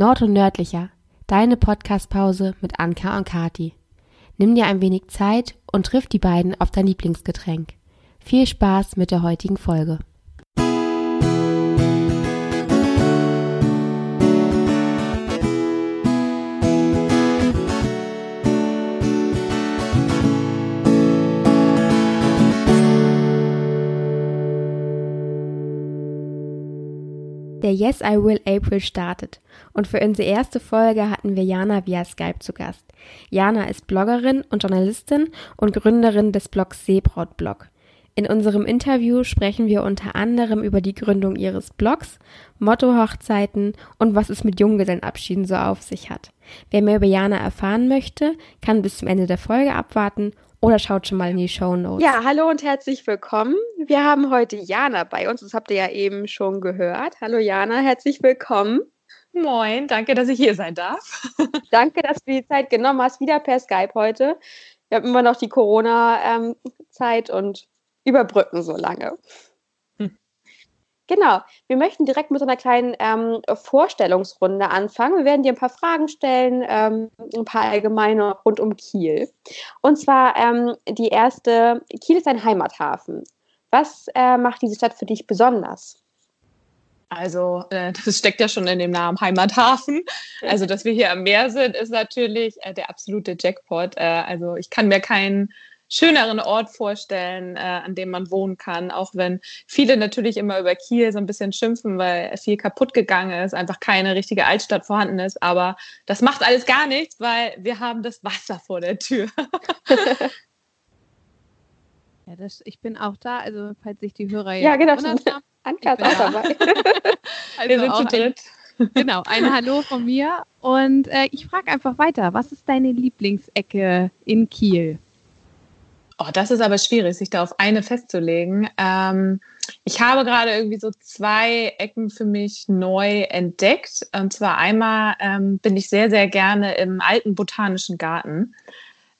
Nord und Nördlicher, deine Podcastpause mit Anka und Kati. Nimm dir ein wenig Zeit und triff die beiden auf dein Lieblingsgetränk. Viel Spaß mit der heutigen Folge. Der Yes I Will April startet und für unsere erste Folge hatten wir Jana via Skype zu Gast. Jana ist Bloggerin und Journalistin und Gründerin des Blogs Seebraut Blog. In unserem Interview sprechen wir unter anderem über die Gründung ihres Blogs, Motto-Hochzeiten und was es mit Junggesellenabschieden so auf sich hat. Wer mehr über Jana erfahren möchte, kann bis zum Ende der Folge abwarten oder schaut schon mal in die Show Notes. Ja, hallo und herzlich willkommen. Wir haben heute Jana bei uns. Das habt ihr ja eben schon gehört. Hallo Jana, herzlich willkommen. Moin, danke, dass ich hier sein darf. danke, dass du die Zeit genommen hast, wieder per Skype heute. Wir haben immer noch die Corona-Zeit und überbrücken so lange. Genau, wir möchten direkt mit einer kleinen ähm, Vorstellungsrunde anfangen. Wir werden dir ein paar Fragen stellen, ähm, ein paar allgemeine rund um Kiel. Und zwar ähm, die erste, Kiel ist ein Heimathafen. Was äh, macht diese Stadt für dich besonders? Also, äh, das steckt ja schon in dem Namen Heimathafen. Also, dass wir hier am Meer sind, ist natürlich äh, der absolute Jackpot. Äh, also, ich kann mir keinen schöneren Ort vorstellen, äh, an dem man wohnen kann, auch wenn viele natürlich immer über Kiel so ein bisschen schimpfen, weil viel kaputt gegangen ist, einfach keine richtige Altstadt vorhanden ist. Aber das macht alles gar nichts, weil wir haben das Wasser vor der Tür. ja, das, ich bin auch da, also falls sich die Hörer ja, genau, haben. Anka ist auch dabei. also wir sind zu dritt. Ein, genau, ein Hallo von mir. Und äh, ich frage einfach weiter, was ist deine Lieblingsecke in Kiel? Oh, das ist aber schwierig, sich da auf eine festzulegen. Ähm, ich habe gerade irgendwie so zwei Ecken für mich neu entdeckt. Und zwar einmal ähm, bin ich sehr, sehr gerne im alten botanischen Garten.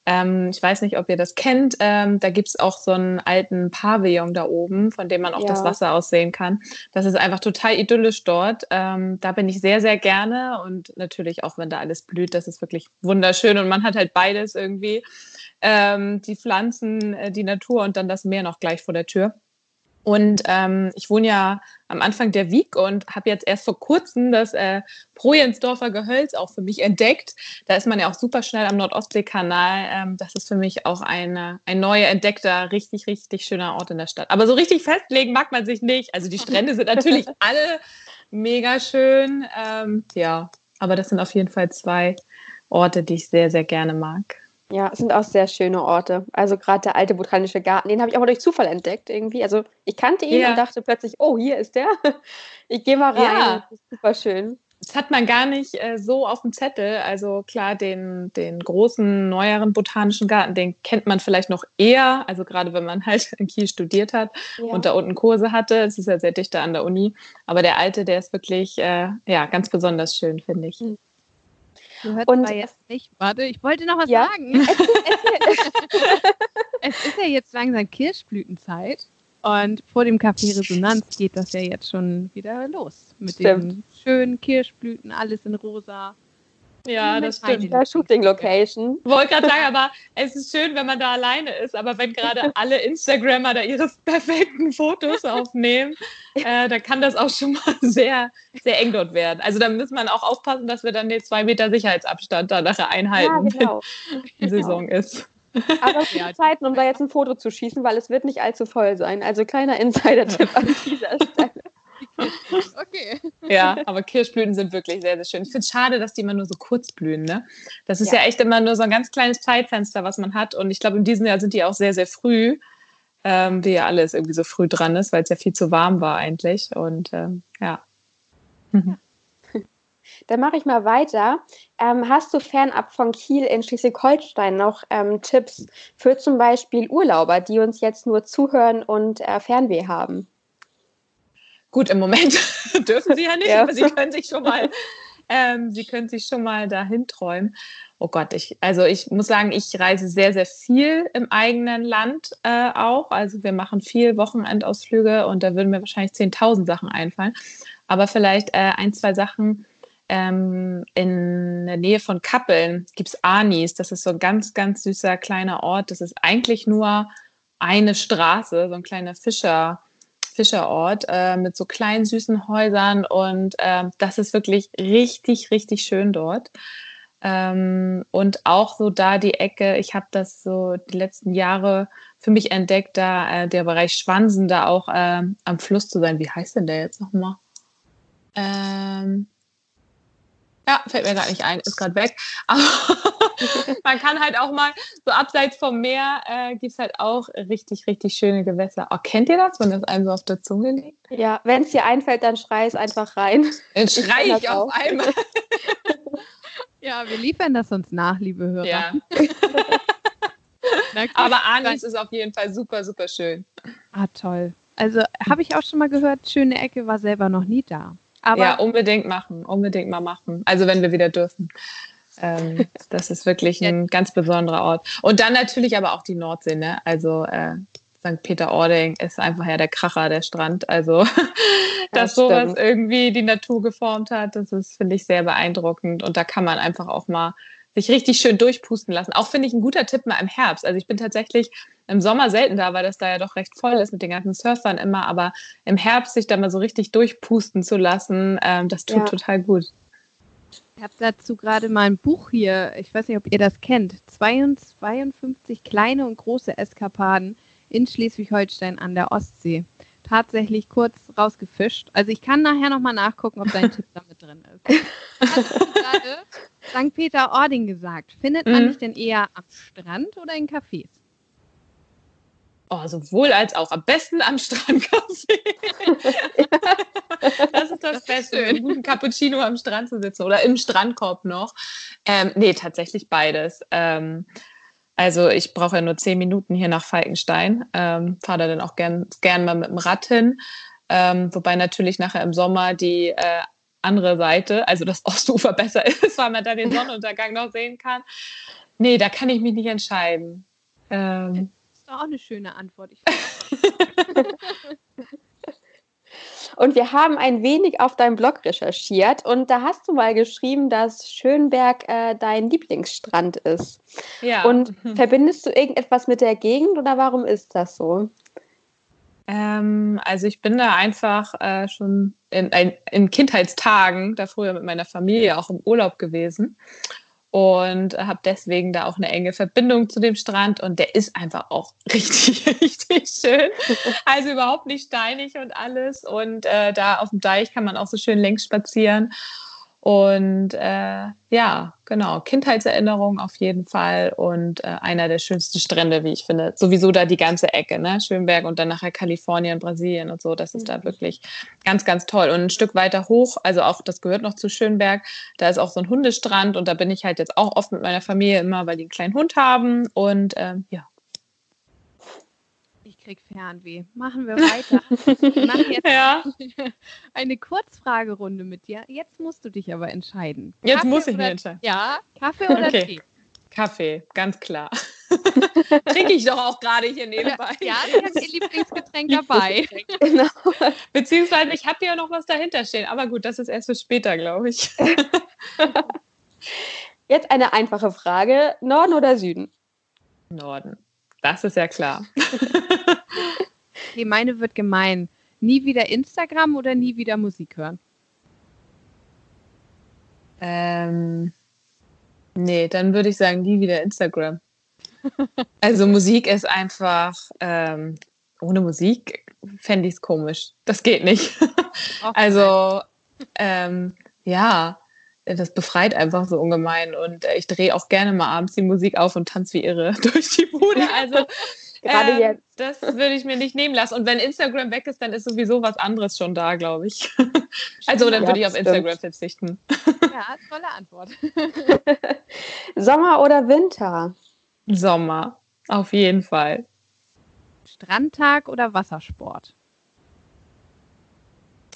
Ähm, ich weiß nicht, ob ihr das kennt. Ähm, da gibt es auch so einen alten Pavillon da oben, von dem man auch ja. das Wasser aussehen kann. Das ist einfach total idyllisch dort. Ähm, da bin ich sehr, sehr gerne. Und natürlich auch, wenn da alles blüht, das ist wirklich wunderschön. Und man hat halt beides irgendwie ähm, die Pflanzen, äh, die Natur und dann das Meer noch gleich vor der Tür. Und ähm, ich wohne ja am Anfang der Wieg und habe jetzt erst vor kurzem das äh, Projensdorfer Gehölz auch für mich entdeckt. Da ist man ja auch super schnell am Nordostseekanal. Ähm, das ist für mich auch eine, ein neu entdeckter, richtig, richtig schöner Ort in der Stadt. Aber so richtig festlegen mag man sich nicht. Also die Strände sind natürlich alle mega schön. Ähm, ja, aber das sind auf jeden Fall zwei Orte, die ich sehr, sehr gerne mag. Ja, es sind auch sehr schöne Orte. Also gerade der alte botanische Garten, den habe ich aber durch Zufall entdeckt irgendwie. Also ich kannte ihn ja. und dachte plötzlich, oh, hier ist der. Ich gehe mal rein. Ja. Super schön. Das hat man gar nicht äh, so auf dem Zettel. Also klar, den, den großen, neueren botanischen Garten, den kennt man vielleicht noch eher. Also gerade wenn man halt in Kiel studiert hat ja. und da unten Kurse hatte. Es ist ja sehr dichter an der Uni. Aber der alte, der ist wirklich äh, ja, ganz besonders schön, finde ich. Mhm. Du hörst und jetzt nicht. Warte, ich wollte noch was ja? sagen. es ist ja jetzt langsam Kirschblütenzeit. Und vor dem Café Resonanz geht das ja jetzt schon wieder los. Mit Stimmt. den schönen Kirschblüten, alles in rosa. Ja, das stimmt. Ja, Shooting Location. Wollte gerade sagen, aber es ist schön, wenn man da alleine ist. Aber wenn gerade alle Instagrammer da ihre perfekten Fotos aufnehmen, äh, dann kann das auch schon mal sehr, sehr eng dort werden. Also da muss man auch aufpassen, dass wir dann den zwei Meter Sicherheitsabstand da nachher einhalten, ja, genau. wenn die Saison genau. ist. Aber es gibt Zeiten, um da jetzt ein Foto zu schießen, weil es wird nicht allzu voll sein. Also kleiner Insider-Tipp an dieser Stelle. Okay. Ja, aber Kirschblüten sind wirklich sehr, sehr schön. Ich finde es schade, dass die immer nur so kurz blühen. Ne? Das ist ja. ja. echt immer nur so ein ganz kleines Zeitfenster, was man hat. Und ich glaube, in diesem Jahr sind die auch sehr, sehr früh, ähm, wie ja alles irgendwie so früh dran ist, weil es ja viel zu warm war eigentlich. Und ähm, ja. Dann mache ich mal weiter. Ähm, hast du fernab von Kiel in Schleswig-Holstein noch ähm, Tipps für zum Beispiel Urlauber, die uns jetzt nur zuhören und äh, Fernweh haben? Gut, im Moment dürfen sie ja nicht, ja. aber sie können sich schon mal, ähm, sie können sich schon mal dahin träumen. Oh Gott, ich, also ich muss sagen, ich reise sehr, sehr viel im eigenen Land äh, auch. Also wir machen viel Wochenendausflüge und da würden mir wahrscheinlich 10.000 Sachen einfallen. Aber vielleicht äh, ein, zwei Sachen, ähm, in der Nähe von Kappeln gibt es Anis. Das ist so ein ganz, ganz süßer kleiner Ort. Das ist eigentlich nur eine Straße, so ein kleiner Fischer, Fischerort äh, mit so kleinen süßen Häusern und äh, das ist wirklich richtig, richtig schön dort. Ähm, und auch so da die Ecke, ich habe das so die letzten Jahre für mich entdeckt, da äh, der Bereich Schwansen da auch äh, am Fluss zu sein. Wie heißt denn der jetzt nochmal? Ähm, ja, fällt mir gar nicht ein, ist gerade weg. Aber man kann halt auch mal, so abseits vom Meer, äh, gibt es halt auch richtig, richtig schöne Gewässer. Oh, kennt ihr das, wenn das einem so auf der Zunge liegt? Ja, wenn es dir einfällt, dann schrei es einfach rein. Dann schrei ich, ich auf einmal. ja, wir liefern das uns nach, liebe Hörer. Ja. Aber Anis ist auf jeden Fall super, super schön. Ah, toll. Also habe ich auch schon mal gehört, schöne Ecke war selber noch nie da. Aber ja, unbedingt machen, unbedingt mal machen. Also wenn wir wieder dürfen. Ähm, das ist wirklich ein ganz besonderer Ort. Und dann natürlich aber auch die Nordsee, ne? Also äh, St. Peter-Ording ist einfach ja der Kracher, der Strand. Also, dass ja, sowas irgendwie die Natur geformt hat, das ist, finde ich, sehr beeindruckend. Und da kann man einfach auch mal sich richtig schön durchpusten lassen. Auch finde ich ein guter Tipp mal im Herbst. Also ich bin tatsächlich im Sommer selten da, weil das da ja doch recht voll ist mit den ganzen Surfern immer. Aber im Herbst sich da mal so richtig durchpusten zu lassen, ähm, das tut ja. total gut. Ich habe dazu gerade mal ein Buch hier. Ich weiß nicht, ob ihr das kennt. 52 kleine und große Eskapaden in Schleswig-Holstein an der Ostsee. Tatsächlich kurz rausgefischt. Also ich kann nachher nochmal nachgucken, ob dein Tipp damit drin ist. Hast du gerade St. Peter-Ording gesagt. Findet man mhm. dich denn eher am Strand oder in Cafés? Oh, sowohl als auch. Am besten am Strandcafé. das ist das Beste, mit einem guten Cappuccino am Strand zu sitzen oder im Strandkorb noch. Ähm, nee, tatsächlich beides. Ähm, also ich brauche ja nur zehn Minuten hier nach Falkenstein. Ähm, Fahre da dann auch gern, gern mal mit dem Rad hin. Ähm, wobei natürlich nachher im Sommer die äh, andere Seite, also das Ostufer besser ist, weil man da den Sonnenuntergang noch sehen kann. Nee, da kann ich mich nicht entscheiden. Ähm, das ist doch auch eine schöne Antwort. und wir haben ein wenig auf deinem Blog recherchiert und da hast du mal geschrieben, dass Schönberg äh, dein Lieblingsstrand ist. Ja. Und verbindest du irgendetwas mit der Gegend oder warum ist das so? Ähm, also ich bin da einfach äh, schon in, in, in, Kindheitstagen, da früher mit meiner Familie auch im Urlaub gewesen und habe deswegen da auch eine enge Verbindung zu dem Strand. Und der ist einfach auch richtig, richtig schön. Also überhaupt nicht steinig und alles. Und äh, da auf dem Deich kann man auch so schön längs spazieren und äh, ja, genau, Kindheitserinnerung auf jeden Fall und äh, einer der schönsten Strände, wie ich finde. Sowieso da die ganze Ecke, ne? Schönberg und dann nachher Kalifornien, Brasilien und so. Das ist mhm. da wirklich ganz, ganz toll. Und ein Stück weiter hoch, also auch das gehört noch zu Schönberg, da ist auch so ein Hundestrand und da bin ich halt jetzt auch oft mit meiner Familie immer, weil die einen kleinen Hund haben. Und ähm, ja, krieg Fernweh. Machen wir weiter. Ich mache jetzt ja. eine Kurzfragerunde mit dir. Jetzt musst du dich aber entscheiden. Jetzt Kaffee muss ich mich entscheiden. Ja, Kaffee oder okay. Tee? Kaffee, ganz klar. Trinke ich doch auch gerade hier nebenbei. Ja, Sie haben Ihr Lieblingsgetränk dabei. genau. Beziehungsweise ich habe ja noch was dahinter stehen. Aber gut, das ist erst für später, glaube ich. Jetzt eine einfache Frage. Norden oder Süden? Norden. Das ist ja klar. Okay, meine wird gemein. Nie wieder Instagram oder nie wieder Musik hören? Ähm, nee, dann würde ich sagen, nie wieder Instagram. Also Musik ist einfach, ähm, ohne Musik fände ich es komisch. Das geht nicht. also, ähm, ja, das befreit einfach so ungemein. Und äh, ich drehe auch gerne mal abends die Musik auf und tanze wie irre durch die Bude. Also Gerade ähm, jetzt. Das würde ich mir nicht nehmen lassen. Und wenn Instagram weg ist, dann ist sowieso was anderes schon da, glaube ich. also dann ja, würde ich auf Instagram verzichten. Ja, tolle Antwort. Sommer oder Winter? Sommer, auf jeden Fall. Strandtag oder Wassersport?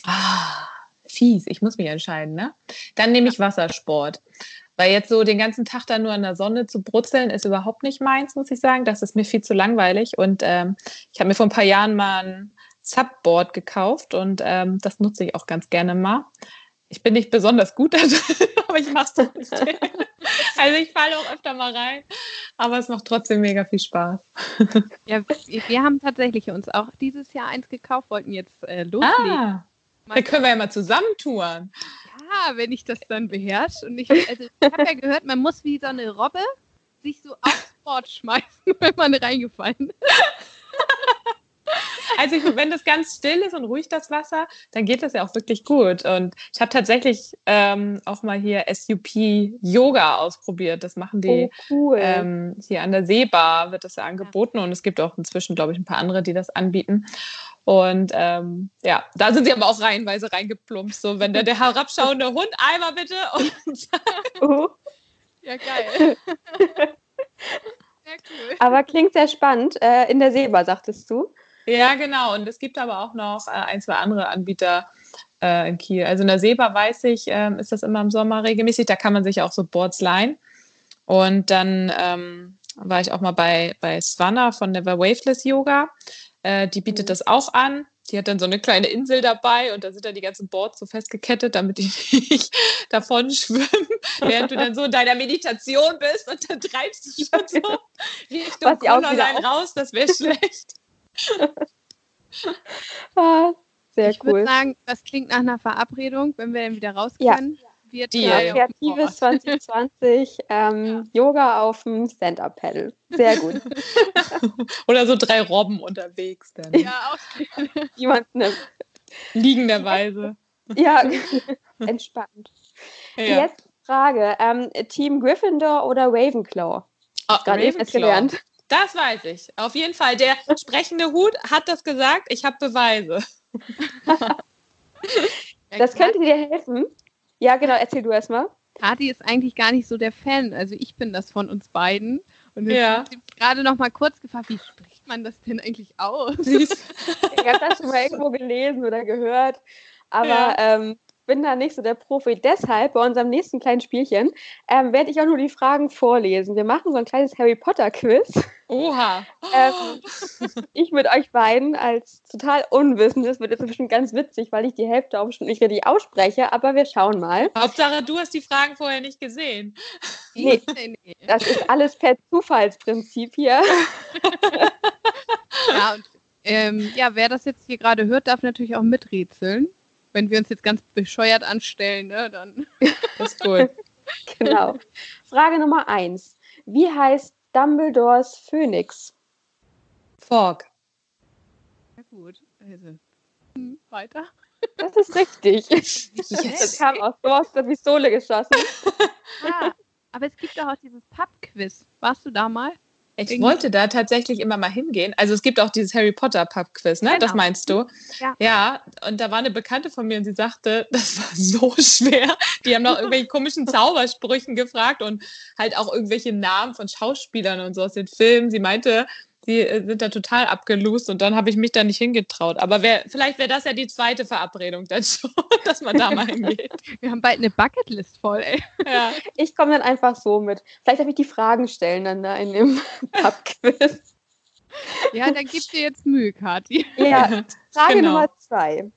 Ah fies, ich muss mich entscheiden, ne? Dann nehme ich Wassersport. Weil jetzt so den ganzen Tag da nur in der Sonne zu brutzeln, ist überhaupt nicht meins, muss ich sagen. Das ist mir viel zu langweilig. Und ähm, ich habe mir vor ein paar Jahren mal ein Subboard gekauft und ähm, das nutze ich auch ganz gerne mal. Ich bin nicht besonders gut da drin, aber ich mache es trotzdem. also ich falle auch öfter mal rein, aber es macht trotzdem mega viel Spaß. Ja, wir, haben tatsächlich uns auch dieses Jahr eins gekauft, wollten jetzt äh, loslegen. Ah, dann können wir ja mal zusammen touren. Ja, wenn ich das dann beherrsche. Und ich, also, ich habe ja gehört, man muss wie so eine Robbe sich so aufs Board schmeißen, wenn man reingefallen ist. Also ich, wenn das ganz still ist und ruhig das Wasser, dann geht das ja auch wirklich gut. Und ich habe tatsächlich ähm, auch mal hier SUP Yoga ausprobiert. Das machen die Oh, cool. ähm, hier an der Seebar wird das ja angeboten und es gibt auch inzwischen, glaube ich, ein paar andere, die das anbieten. Und ähm, ja, da sind sie aber auch reihenweise reingeplumpst. So, wenn der, der herabschauende Hund einmal bitte und Oh, Ja, geil. Sehr cool. aber klingt sehr spannend. Äh, in der Seebar, sagtest du? Ja, genau. Und es gibt aber auch noch äh, ein, zwei andere Anbieter äh, in Kiel. Also in der Seebar weiß ich, ähm, ist das immer im Sommer regelmäßig. Da kann man sich auch so Boards leihen. Und dann ähm, war ich auch mal bei, bei Swanna von Never Waveless Yoga. Äh, die bietet das auch an. Die hat dann so eine kleine Insel dabei und da sind dann die ganzen Boards so festgekettet, damit die nicht davon schwimmen, während du dann so in deiner Meditation bist und dann treibst du schon so Richtung Kolonnein raus, das wäre schlecht. Ah, sehr ich würde cool. sagen, das klingt nach einer Verabredung, wenn wir dann wieder raus Ja. können. Wird Die, Ja, ja. Kreatives 2020, ähm, Yoga auf dem Stand-Up-Pedal. Sehr gut. Oder so drei Robben unterwegs dann. Ja, auch Jemand nimmt. Liegenderweise. Ja, entspannt. Ja. Jetzt Frage: ähm, Team Gryffindor oder Ravenclaw? Oh, Gerade eben erst Ravenclaw. gelernt. Das weiß ich. Auf jeden Fall. Der sprechende Hut hat das gesagt. Ich habe Beweise. Das könnte dir helfen. Ja, genau, erzähl du erstmal. Kati ist eigentlich gar nicht so der Fan. Also ich bin das von uns beiden. Und jetzt Ja. gerade noch mal kurz gefragt, wie spricht man das denn eigentlich aus? Ich habe das schon mal irgendwo gelesen oder gehört, aber Ja. ähm, bin da nicht so der Profi. Deshalb bei unserem nächsten kleinen Spielchen ähm, werde ich auch nur die Fragen vorlesen. Wir machen so ein kleines Harry Potter Quiz. Oha. Ähm, ich mit euch beiden als total Unwissendes wird jetzt bestimmt ganz witzig, weil ich die Hälfte auch bestimmt nicht richtig ausspreche, aber wir schauen mal. Hauptsache, du hast die Fragen vorher nicht gesehen. Nee. nee, nee. Das ist alles per Zufallsprinzip hier. Ja, und, ähm, ja, wer das jetzt hier gerade hört, darf natürlich auch miträtseln. Wenn wir uns jetzt ganz bescheuert anstellen, ne, dann. Das ist gut. Genau. Frage Nummer eins. Wie heißt Dumbledores Phönix? Fork. Ja, gut. Also, hm, weiter. Das ist richtig. Das kam aus, so aus der Pistole geschossen. Ah, aber es gibt doch auch dieses Pub-Quiz. Warst du da mal? Ich Irgendwie- wollte da tatsächlich immer mal hingehen. Also es gibt auch dieses Harry Potter Pub Quiz, ne? Das Genau. meinst du? Ja. Ja, und da war eine Bekannte von mir und sie sagte, das war so schwer. Die haben nach irgendwelchen komischen Zaubersprüchen gefragt und halt auch irgendwelche Namen von Schauspielern und so aus den Filmen. Sie meinte, sie äh, sind da total abgelust und dann habe ich mich da nicht hingetraut. Aber wer, vielleicht wäre das ja die zweite Verabredung dann schon, dass man da mal hingeht. Wir haben bald eine Bucketlist voll, ey. Ja. Ich komme dann einfach so mit. Vielleicht darf ich die Fragen stellen dann da in dem Pub-Quiz. Ja, dann gib dir jetzt Mühe, Kathi. Ja, Frage Genau. Nummer zwei.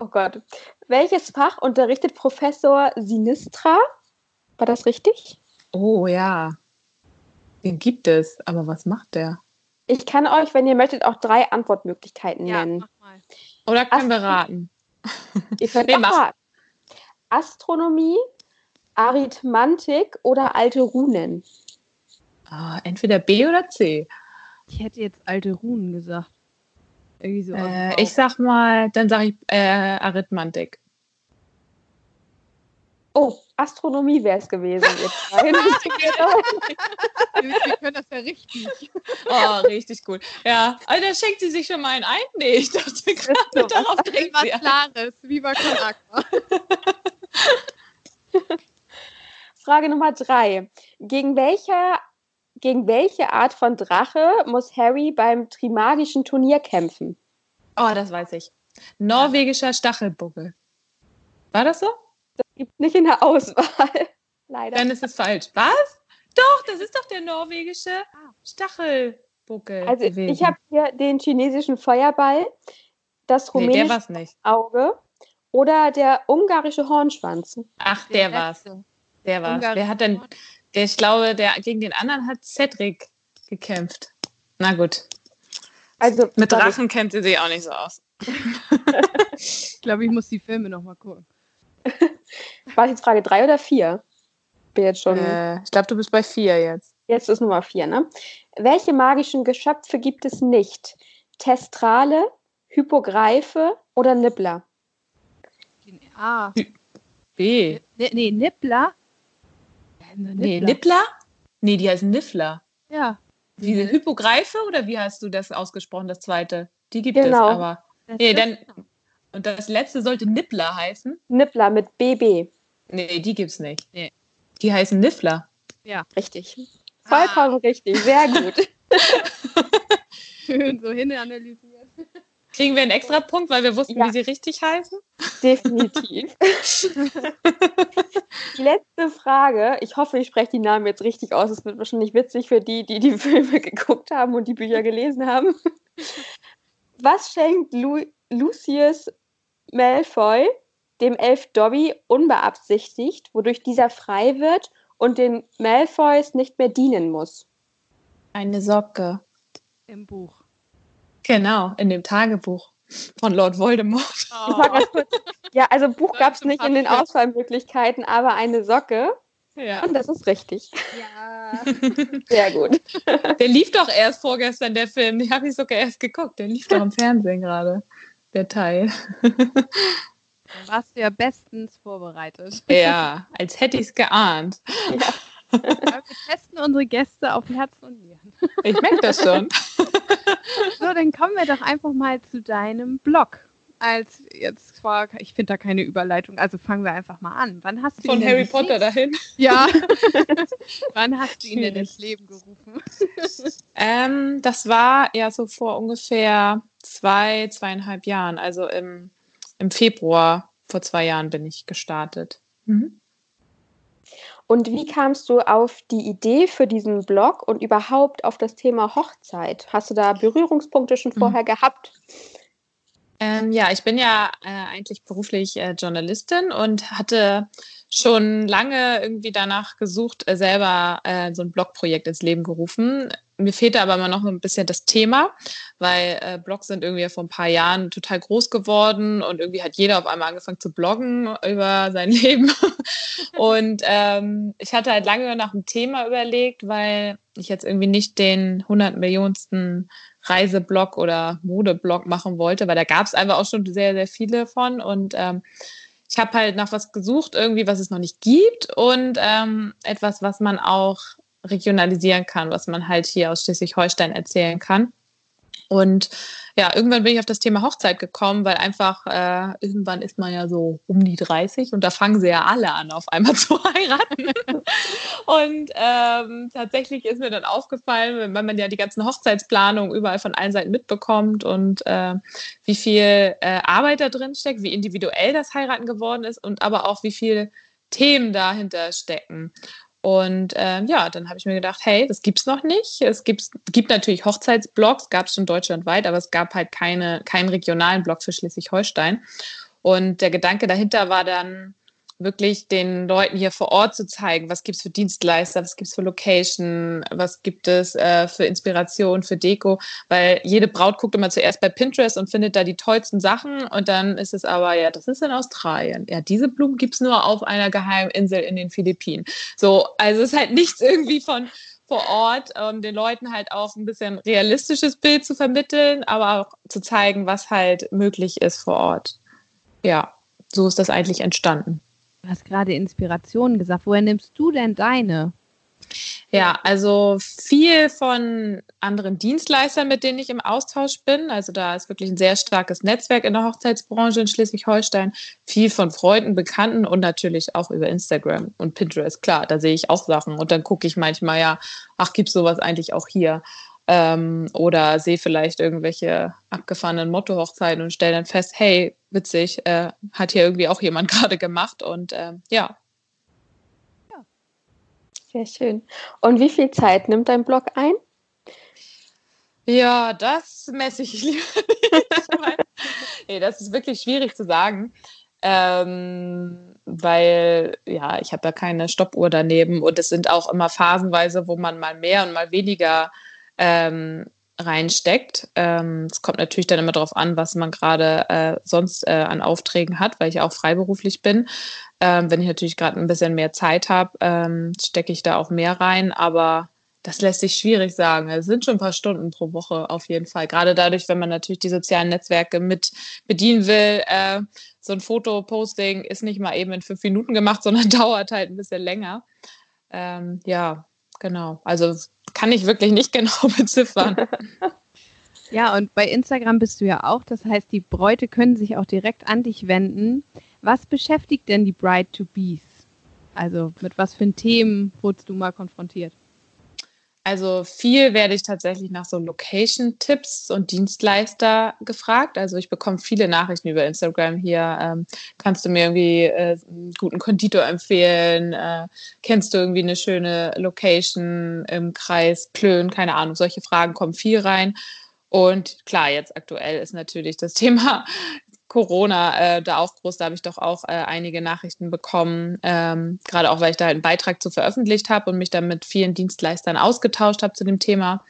Oh Gott. Welches Fach unterrichtet Professor Sinistra? War das richtig? Oh ja. Den gibt es, aber was macht der? Ich kann euch, wenn ihr möchtet, auch drei Antwortmöglichkeiten Ja, nennen. mach mal. Oder können wir Ach, raten? Ihr könnt Nee, raten. Astronomie, Arithmantik oder alte Runen? Ah, entweder B oder C. Ich hätte jetzt alte Runen gesagt. Irgendwie so. Äh, ich sag mal, dann sage ich äh, Arithmantik. Oh, Astronomie wäre es gewesen. Ihr zwei. wir, wir können das ja richtig. Oh, richtig gut. Ja, also da schenkt sie sich schon mal einen ein. Nee, ich dachte so. gerade, darauf trinkt Was sie. Klares. Viva Con Aqua. Frage Nummer drei. Gegen welche, gegen welche Art von Drache muss Harry beim Trimagischen Turnier kämpfen? Oh, das weiß ich. Norwegischer Stachelbuckel. War das so? Gibt nicht in der Auswahl. Leider. Dann ist es falsch. Was? Doch, das ist doch der norwegische Stachelbuckel. Also gewesen. ich habe hier den chinesischen Feuerball, das Nee, rumänische nicht. Auge oder der ungarische Hornschwanz? Ach, der, der war's. Der war's. Wer hat denn, der, ich glaube, der gegen den anderen hat Cedric gekämpft. Na gut. Also, Mit Drachen kennt sie sich auch nicht so aus. ich glaube, ich muss die Filme nochmal gucken. War jetzt Frage 3 oder 4? Bin jetzt schon. Äh, ich glaube, du bist bei 4 jetzt. Jetzt ist Nummer 4, ne? Welche magischen Geschöpfe gibt es nicht? Testrale, Hypogreife oder Nibbler? A. B. Nee, nee Nibbler. Nee, Nibbler? Nee, die heißen Niffler. Ja. Diese Hypogreife oder wie hast du das ausgesprochen, das zweite? Die gibt genau. es aber. Nee, dann. Und das letzte sollte Nippler heißen? Nippler mit BB. Nee, die gibt's nicht. Nee. Die heißen Niffler. Ja. Richtig. Vollkommen ah. richtig. Sehr gut. Schön so hinanalysiert. Kriegen wir einen extra Punkt, weil wir wussten, ja. wie sie richtig heißen? Definitiv. die letzte Frage. Ich hoffe, ich spreche die Namen jetzt richtig aus. Es wird wahrscheinlich witzig für die, die die Filme geguckt haben und die Bücher gelesen haben. Was schenkt Lu Lucius Malfoy dem Elf Dobby unbeabsichtigt, wodurch dieser frei wird und den Malfoys nicht mehr dienen muss? Eine Socke. Im Buch. Genau, in dem Tagebuch von Lord Voldemort. Oh. Ja, also Buch gab es nicht in den Auswahlmöglichkeiten, aber eine Socke. Ja. Und das ist richtig. Ja. Sehr gut. Der lief doch erst vorgestern, der Film. Den habe ich sogar erst geguckt. Der lief doch im Fernsehen gerade, der Teil. Dann warst du ja bestens vorbereitet. Ja, als hätte ich es geahnt. Ja. wir testen unsere Gäste auf Herz und Nieren. Ich merke das schon. So, dann kommen wir doch einfach mal zu deinem Blog. Als jetzt war, ich finde da keine Überleitung, also fangen wir einfach mal an. Wann hast du Von Harry Potter dahin? Ja. Wann hast du ihn denn ins Leben gerufen? Ähm, das war ja so vor ungefähr zwei, zweieinhalb Jahren. Also im, im Februar vor zwei Jahren bin ich gestartet. Mhm. Und wie kamst du auf die Idee für diesen Blog und überhaupt auf das Thema Hochzeit? Hast du da Berührungspunkte schon mhm. vorher mhm. gehabt? Ähm, ja, ich bin ja äh, eigentlich beruflich äh, Journalistin und hatte schon lange irgendwie danach gesucht, äh, selber äh, so ein Blogprojekt ins Leben gerufen. Mir fehlte aber immer noch ein bisschen das Thema, weil äh, Blogs sind irgendwie vor ein paar Jahren total groß geworden und irgendwie hat jeder auf einmal angefangen zu bloggen über sein Leben. und ähm, ich hatte halt lange nach einem Thema überlegt, weil ich jetzt irgendwie nicht den 100 Millionensten Reiseblog oder Modeblog machen wollte, weil da gab es einfach auch schon sehr, sehr viele von und ähm, ich habe halt nach was gesucht, irgendwie, was es noch nicht gibt und ähm, etwas, was man auch regionalisieren kann, was man halt hier aus Schleswig-Holstein erzählen kann. Und ja, irgendwann bin ich auf das Thema Hochzeit gekommen, weil einfach äh, irgendwann ist man ja so um die 30 und da fangen sie ja alle an, auf einmal zu heiraten. und ähm, tatsächlich ist mir dann aufgefallen, wenn man ja die ganzen Hochzeitsplanungen überall von allen Seiten mitbekommt und äh, wie viel äh, Arbeit da drin steckt, wie individuell das Heiraten geworden ist und aber auch wie viele Themen dahinter stecken. Und äh, ja, dann habe ich mir gedacht, hey, das gibt's noch nicht. Es gibt, gibt natürlich Hochzeitsblogs, gab es schon deutschlandweit, aber es gab halt keine, keinen regionalen Blog für Schleswig-Holstein. Und der Gedanke dahinter war dann, wirklich den Leuten hier vor Ort zu zeigen, was gibt es für Dienstleister, was gibt es für Location, was gibt es äh, für Inspiration, für Deko, weil jede Braut guckt immer zuerst bei Pinterest und findet da die tollsten Sachen und dann ist es aber, ja, das ist in Australien. Ja, diese Blumen gibt es nur auf einer geheimen Insel in den Philippinen. So, also es ist halt nichts irgendwie von vor Ort, um den Leuten halt auch ein bisschen realistisches Bild zu vermitteln, aber auch zu zeigen, was halt möglich ist vor Ort. Ja, so ist das eigentlich entstanden. Du hast gerade Inspirationen gesagt. Woher nimmst du denn deine? Ja, also viel von anderen Dienstleistern, mit denen ich im Austausch bin. Also da ist wirklich ein sehr starkes Netzwerk in der Hochzeitsbranche in Schleswig-Holstein. Viel von Freunden, Bekannten und natürlich auch über Instagram und Pinterest. Klar, da sehe ich auch Sachen und dann gucke ich manchmal ja, ach, gibt es sowas eigentlich auch hier? Ähm, oder sehe vielleicht irgendwelche abgefahrenen Motto-Hochzeiten und stelle dann fest, hey, witzig, äh, hat hier irgendwie auch jemand gerade gemacht und äh, ja. ja. Sehr schön. Und wie viel Zeit nimmt dein Blog ein? Ja, das messe ich lieber nicht. nee, das ist wirklich schwierig zu sagen. Ähm, weil ja, ich habe ja keine Stoppuhr daneben und es sind auch immer phasenweise, wo man mal mehr und mal weniger ähm, reinsteckt. Ähm, es kommt natürlich dann immer darauf an, was man gerade äh, sonst äh, an Aufträgen hat, weil ich auch freiberuflich bin. Ähm, wenn ich natürlich gerade ein bisschen mehr Zeit habe, ähm, stecke ich da auch mehr rein, aber das lässt sich schwierig sagen. Es sind schon ein paar Stunden pro Woche auf jeden Fall. Gerade dadurch, wenn man natürlich die sozialen Netzwerke mit bedienen will. Äh, so ein Fotoposting ist nicht mal eben in fünf Minuten gemacht, sondern dauert halt ein bisschen länger. Ähm, ja, genau. Also kann ich wirklich nicht genau beziffern. Ja, und bei Instagram bist du ja auch. Das heißt, die Bräute können sich auch direkt an dich wenden. Was beschäftigt denn die Bride to Bees? Also mit was für Themen wurdest du mal konfrontiert? Also viel werde ich tatsächlich nach so Location-Tipps und Dienstleister gefragt. Also ich bekomme viele Nachrichten über Instagram hier. Ähm, kannst du mir irgendwie äh, einen guten Konditor empfehlen? Äh, kennst du irgendwie eine schöne Location im Kreis Plön? Keine Ahnung. Solche Fragen kommen viel rein. Und klar, jetzt aktuell ist natürlich das Thema Corona äh, da auch groß, da habe ich doch auch äh, einige Nachrichten bekommen, ähm, gerade auch, weil ich da einen Beitrag zu veröffentlicht habe und mich dann mit vielen Dienstleistern ausgetauscht habe zu dem Thema.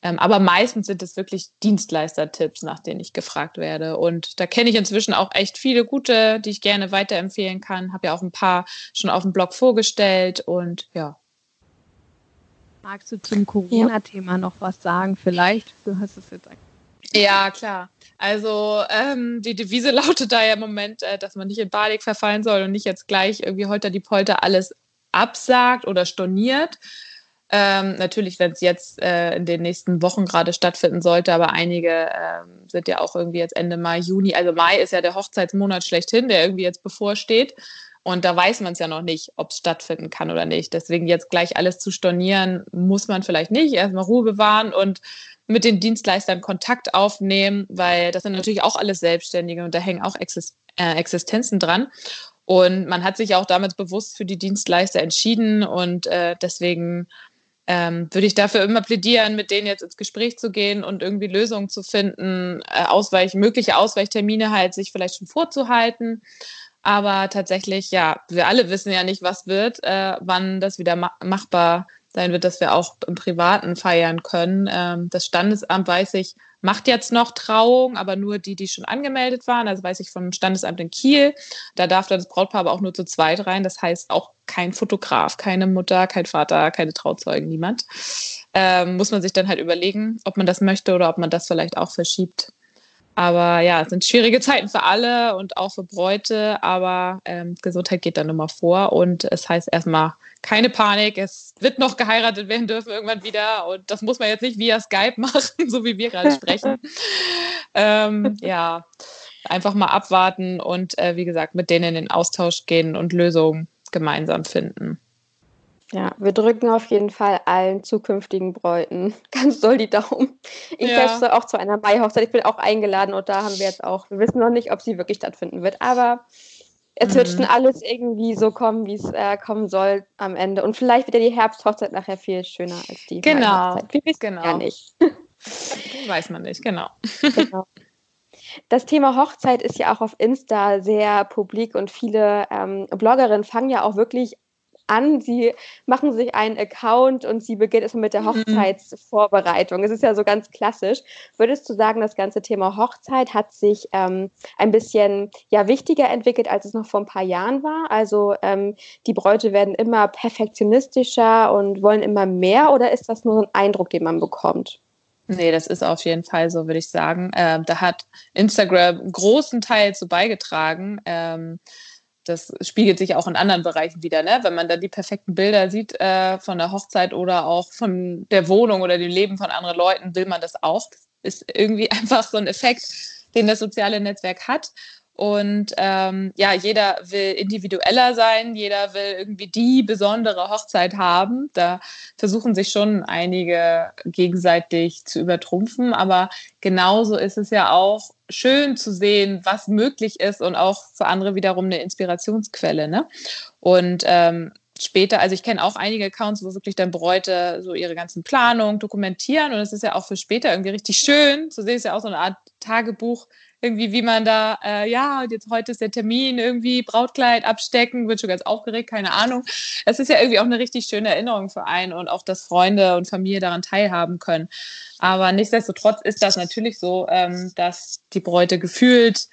Ähm, aber meistens sind es wirklich Dienstleister-Tipps, nach denen ich gefragt werde. Und da kenne ich inzwischen auch echt viele gute, die ich gerne weiterempfehlen kann. Habe ja auch ein paar schon auf dem Blog vorgestellt und ja. Magst du zum Corona-Thema noch was sagen? Vielleicht, du hast es jetzt ja, klar. Also ähm, die Devise lautet da ja im Moment, äh, dass man nicht in Panik verfallen soll und nicht jetzt gleich irgendwie holter die Polter alles absagt oder storniert. Ähm, natürlich, wenn es jetzt äh, in den nächsten Wochen gerade stattfinden sollte, aber einige ähm, sind ja auch irgendwie jetzt Ende Mai, Juni. Also Mai ist ja der Hochzeitsmonat schlechthin, der irgendwie jetzt bevorsteht. Und da weiß man es ja noch nicht, ob es stattfinden kann oder nicht. Deswegen jetzt gleich alles zu stornieren, muss man vielleicht nicht. Erstmal Ruhe bewahren und mit den Dienstleistern Kontakt aufnehmen, weil das sind natürlich auch alles Selbstständige und da hängen auch Exist äh, Existenzen dran. Und man hat sich auch damals bewusst für die Dienstleister entschieden und äh, deswegen ähm, würde ich dafür immer plädieren, mit denen jetzt ins Gespräch zu gehen und irgendwie Lösungen zu finden, äh, Ausweich, mögliche Ausweichtermine halt sich vielleicht schon vorzuhalten. Aber tatsächlich, ja, wir alle wissen ja nicht, was wird, äh, wann das wieder ma machbar sein wird, dass wir auch im Privaten feiern können. Ähm, das Standesamt, weiß ich, macht jetzt noch Trauung, aber nur die, die schon angemeldet waren. Also weiß ich vom Standesamt in Kiel. Da darf das Brautpaar aber auch nur zu zweit rein. Das heißt auch kein Fotograf, keine Mutter, kein Vater, keine Trauzeugen, niemand. Ähm, muss man sich dann halt überlegen, ob man das möchte oder ob man das vielleicht auch verschiebt. Aber ja, es sind schwierige Zeiten für alle und auch für Bräute, aber ähm, Gesundheit geht dann immer vor und es heißt erstmal keine Panik, es wird noch geheiratet werden dürfen irgendwann wieder und das muss man jetzt nicht via Skype machen, so wie wir gerade sprechen. ähm, ja, einfach mal abwarten und äh, wie gesagt mit denen in den Austausch gehen und Lösungen gemeinsam finden. Ja, wir drücken auf jeden Fall allen zukünftigen Bräuten ganz doll die Daumen. Ich ja. selbst soll auch zu einer Mai-Hochzeit. Ich bin auch eingeladen und da haben wir jetzt auch, wir wissen noch nicht, ob sie wirklich stattfinden wird, aber es mhm. wird schon alles irgendwie so kommen, wie es äh, kommen soll am Ende. Und vielleicht wird ja die Herbsthochzeit nachher viel schöner als die genau. Mai-Hochzeit. Wir wissen genau. ja nicht. Weiß man nicht, genau. genau. Das Thema Hochzeit ist ja auch auf Insta sehr publik und viele ähm, Bloggerinnen fangen ja auch wirklich an, sie machen sich einen Account und sie beginnt erstmal mit der mhm. Hochzeitsvorbereitung. Es ist ja so ganz klassisch. Würdest du sagen, das ganze Thema Hochzeit hat sich ähm, ein bisschen ja wichtiger entwickelt, als es noch vor ein paar Jahren war? Also ähm, die Bräute werden immer perfektionistischer und wollen immer mehr oder ist das nur ein Eindruck, den man bekommt? Nee, das ist auf jeden Fall so, würde ich sagen. Ähm, da hat Instagram großen Teil zu beigetragen. Ähm, das spiegelt sich auch in anderen Bereichen wieder, ne? Wenn man dann die perfekten Bilder sieht äh, von der Hochzeit oder auch von der Wohnung oder dem Leben von anderen Leuten, will man das auch. Das ist irgendwie einfach so ein Effekt, den das soziale Netzwerk hat. Und ähm, ja, jeder will individueller sein, jeder will irgendwie die besondere Hochzeit haben. Da versuchen sich schon einige gegenseitig zu übertrumpfen. Aber genauso ist es ja auch schön zu sehen, was möglich ist und auch für andere wiederum eine Inspirationsquelle. Ne? Und ähm, später, also ich kenne auch einige Accounts, wo wirklich dann Bräute so ihre ganzen Planungen dokumentieren und es ist ja auch für später irgendwie richtig schön zu sehen, es ist ja auch so eine Art Tagebuch irgendwie, wie man da, äh, ja, jetzt heute ist der Termin, irgendwie Brautkleid abstecken, wird schon ganz aufgeregt, keine Ahnung. Es ist ja irgendwie auch eine richtig schöne Erinnerung für einen und auch, dass Freunde und Familie daran teilhaben können. Aber nichtsdestotrotz ist das natürlich so, ähm, dass die Bräute gefühlt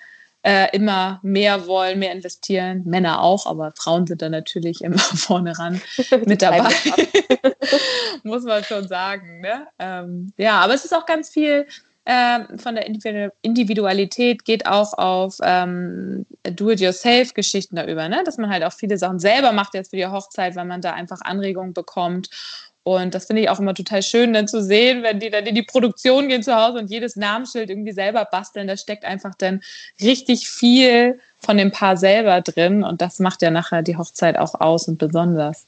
äh, immer mehr wollen, mehr investieren. Männer auch, aber Frauen sind da natürlich immer vorne ran mit dabei. Muss man schon sagen. Ne? Ähm, ja, aber es ist auch ganz viel äh, von der Individualität, geht auch auf ähm, Do-it-yourself-Geschichten da über, ne? dass man halt auch viele Sachen selber macht jetzt für die Hochzeit, weil man da einfach Anregungen bekommt und das finde ich auch immer total schön, dann zu sehen, wenn die dann in die Produktion gehen zu Hause und jedes Namensschild irgendwie selber basteln. Da steckt einfach dann richtig viel von dem Paar selber drin. Und das macht ja nachher die Hochzeit auch aus und besonders.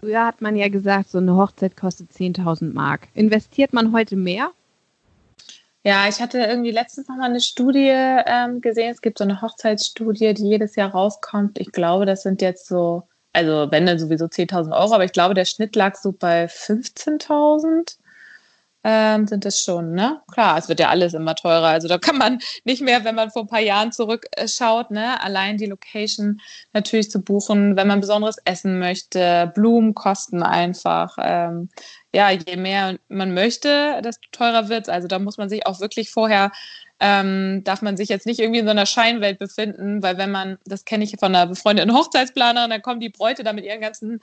Früher hat man ja gesagt, so eine Hochzeit kostet 10.000 Mark. Investiert man heute mehr? Ja, ich hatte irgendwie letztens noch mal eine Studie ähm, gesehen. Es gibt so eine Hochzeitsstudie, die jedes Jahr rauskommt. Ich glaube, das sind jetzt so also wenn dann sowieso 10.000 Euro, aber ich glaube, der Schnitt lag so bei 15.000. Ähm, sind das schon, ne? Klar, es wird ja alles immer teurer. Also da kann man nicht mehr, wenn man vor ein paar Jahren zurückschaut, ne, allein die Location natürlich zu buchen, wenn man besonderes essen möchte, Blumen kosten einfach. Ähm, ja, je mehr man möchte, desto teurer wird es. Also da muss man sich auch wirklich vorher ähm, darf man sich jetzt nicht irgendwie in so einer Scheinwelt befinden, weil wenn man, das kenne ich von einer befreundeten Hochzeitsplanerin, dann kommen die Bräute da mit ihren ganzen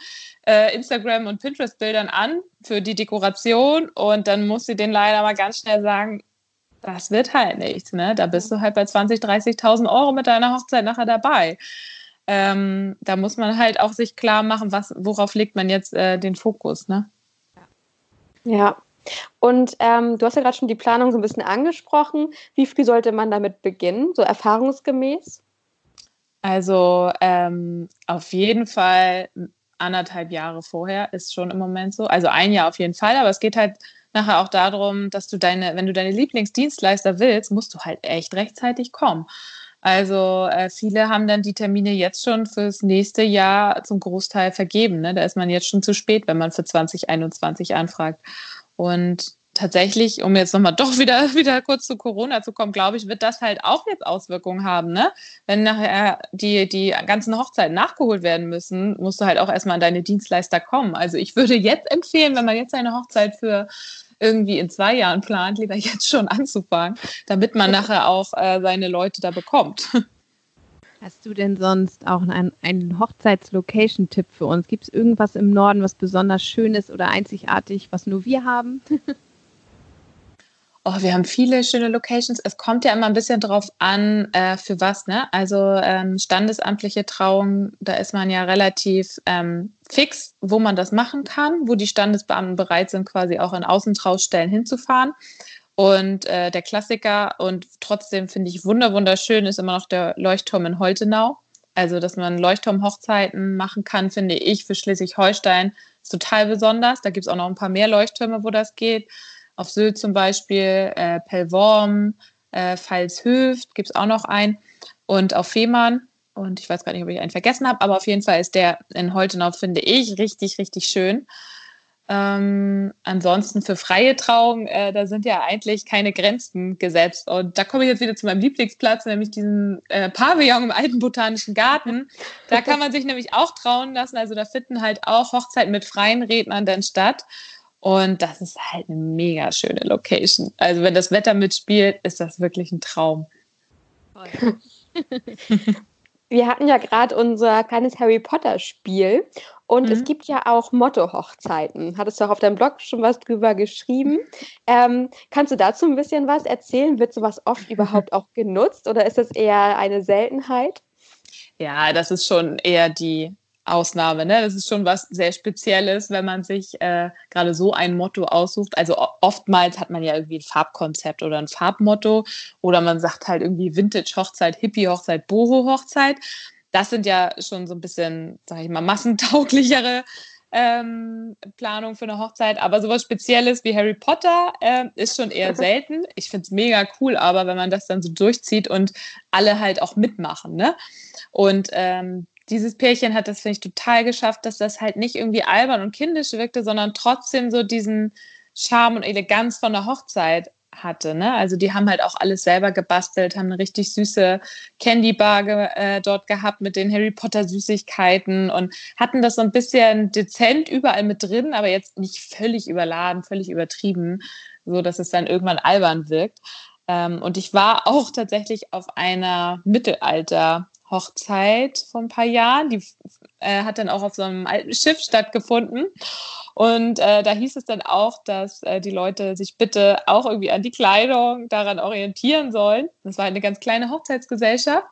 äh, Instagram- und Pinterest-Bildern an für die Dekoration und dann muss sie denen leider mal ganz schnell sagen, das wird halt nichts, ne? Da bist du halt bei 20.000, 30.000 Euro mit deiner Hochzeit nachher dabei. Ähm, da muss man halt auch sich klar machen, was, worauf legt man jetzt äh, den Fokus, ne? Ja, und ähm, du hast ja gerade schon die Planung so ein bisschen angesprochen. Wie früh sollte man damit beginnen, so erfahrungsgemäß? Also ähm, auf jeden Fall anderthalb Jahre vorher ist schon im Moment so. Also ein Jahr auf jeden Fall, aber es geht halt nachher auch darum, dass du deine, wenn du deine Lieblingsdienstleister willst, musst du halt echt rechtzeitig kommen. Also äh, viele haben dann die Termine jetzt schon fürs nächste Jahr zum Großteil vergeben. Ne? Da ist man jetzt schon zu spät, wenn man für 2021 anfragt. Und tatsächlich, um jetzt nochmal doch wieder, wieder kurz zu Corona zu kommen, glaube ich, wird das halt auch jetzt Auswirkungen haben. Ne? Wenn nachher die, die ganzen Hochzeiten nachgeholt werden müssen, musst du halt auch erstmal an deine Dienstleister kommen. Also ich würde jetzt empfehlen, wenn man jetzt eine Hochzeit für irgendwie in zwei Jahren plant, lieber jetzt schon anzufangen, damit man nachher auch äh, seine Leute da bekommt. Hast du denn sonst auch einen, Hochzeitslocation-Tipp für uns? Gibt es irgendwas im Norden, was besonders schön ist oder einzigartig, was nur wir haben? Oh, wir haben viele schöne Locations. Es kommt ja immer ein bisschen drauf an, äh, für was. Ne? Also ähm, standesamtliche Trauung, da ist man ja relativ ähm, fix, wo man das machen kann, wo die Standesbeamten bereit sind, quasi auch in Außentraustellen hinzufahren. Und äh, der Klassiker und trotzdem finde ich wunder wunderschön ist immer noch der Leuchtturm in Holtenau. Also, dass man Leuchtturmhochzeiten machen kann, finde ich für Schleswig-Holstein total besonders. Da gibt es auch noch ein paar mehr Leuchttürme, wo das geht. Auf Sylt zum Beispiel, äh, Pellworm, äh, Pfalzhöft gibt es auch noch einen. Und auf Fehmarn, und ich weiß gar nicht, ob ich einen vergessen habe, aber auf jeden Fall ist der in Holtenau, finde ich, richtig, richtig schön. Ähm, ansonsten für freie Trauung, äh, da sind ja eigentlich keine Grenzen gesetzt. Und da komme ich jetzt wieder zu meinem Lieblingsplatz, nämlich diesen äh, Pavillon im alten botanischen Garten. Da kann man sich nämlich auch trauen lassen. Also da finden halt auch Hochzeiten mit freien Rednern dann statt. Und das ist halt eine mega schöne Location. Also wenn das Wetter mitspielt, ist das wirklich ein Traum. Wir hatten ja gerade unser kleines Harry Potter Spiel und mhm. es gibt ja auch Motto-Hochzeiten. Hattest du auch auf deinem Blog schon was drüber geschrieben? Ähm, kannst du dazu ein bisschen was erzählen? Wird sowas oft überhaupt auch genutzt oder ist das eher eine Seltenheit? Ja, das ist schon eher die Ausnahme. Ne? Das ist schon was sehr Spezielles, wenn man sich äh, gerade so ein Motto aussucht. Also oftmals hat man ja irgendwie ein Farbkonzept oder ein Farbmotto oder man sagt halt irgendwie Vintage-Hochzeit, Hippie-Hochzeit, Boho-Hochzeit. Das sind ja schon so ein bisschen, sag ich mal, massentauglichere ähm, Planung für eine Hochzeit. Aber sowas Spezielles wie Harry Potter äh, ist schon eher selten. Ich finde es mega cool, aber wenn man das dann so durchzieht und alle halt auch mitmachen. Ne? Und ähm, dieses Pärchen hat das, finde ich, total geschafft, dass das halt nicht irgendwie albern und kindisch wirkte, sondern trotzdem so diesen Charme und Eleganz von der Hochzeit hatte. Ne? Also die haben halt auch alles selber gebastelt, haben eine richtig süße Candy Bar äh, dort gehabt mit den Harry Potter Süßigkeiten und hatten das so ein bisschen dezent überall mit drin, aber jetzt nicht völlig überladen, völlig übertrieben, so dass es dann irgendwann albern wirkt. Ähm, und ich war auch tatsächlich auf einer Mittelalter Hochzeit vor ein paar Jahren. Die äh, hat dann auch auf so einem alten Schiff stattgefunden. Und äh, da hieß es dann auch, dass äh, die Leute sich bitte auch irgendwie an die Kleidung daran orientieren sollen. Das war eine ganz kleine Hochzeitsgesellschaft.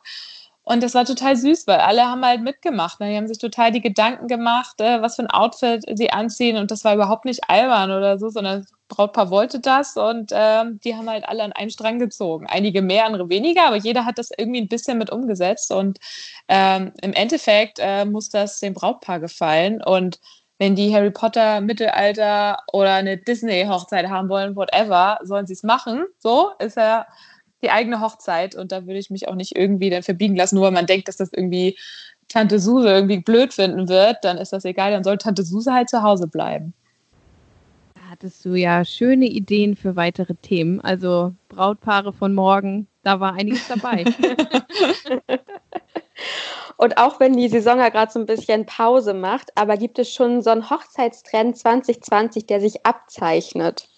Und das war total süß, weil alle haben halt mitgemacht. Ne? Die haben sich total die Gedanken gemacht, äh, was für ein Outfit sie anziehen. Und das war überhaupt nicht albern oder so, sondern das Brautpaar wollte das und äh, die haben halt alle an einen Strang gezogen. Einige mehr, andere weniger, aber jeder hat das irgendwie ein bisschen mit umgesetzt. Und ähm, im Endeffekt äh, muss das dem Brautpaar gefallen. Und wenn die Harry Potter Mittelalter oder eine Disney-Hochzeit haben wollen, whatever, sollen sie es machen. So ist ja die eigene Hochzeit und da würde ich mich auch nicht irgendwie dann verbiegen lassen, nur weil man denkt, dass das irgendwie Tante Suse irgendwie blöd finden wird, dann ist das egal, dann soll Tante Suse halt zu Hause bleiben. Da hattest du ja schöne Ideen für weitere Themen, also Brautpaare von morgen, da war einiges dabei. Und auch wenn die Saison ja gerade so ein bisschen Pause macht, aber gibt es schon so einen Hochzeitstrend 2020, der sich abzeichnet?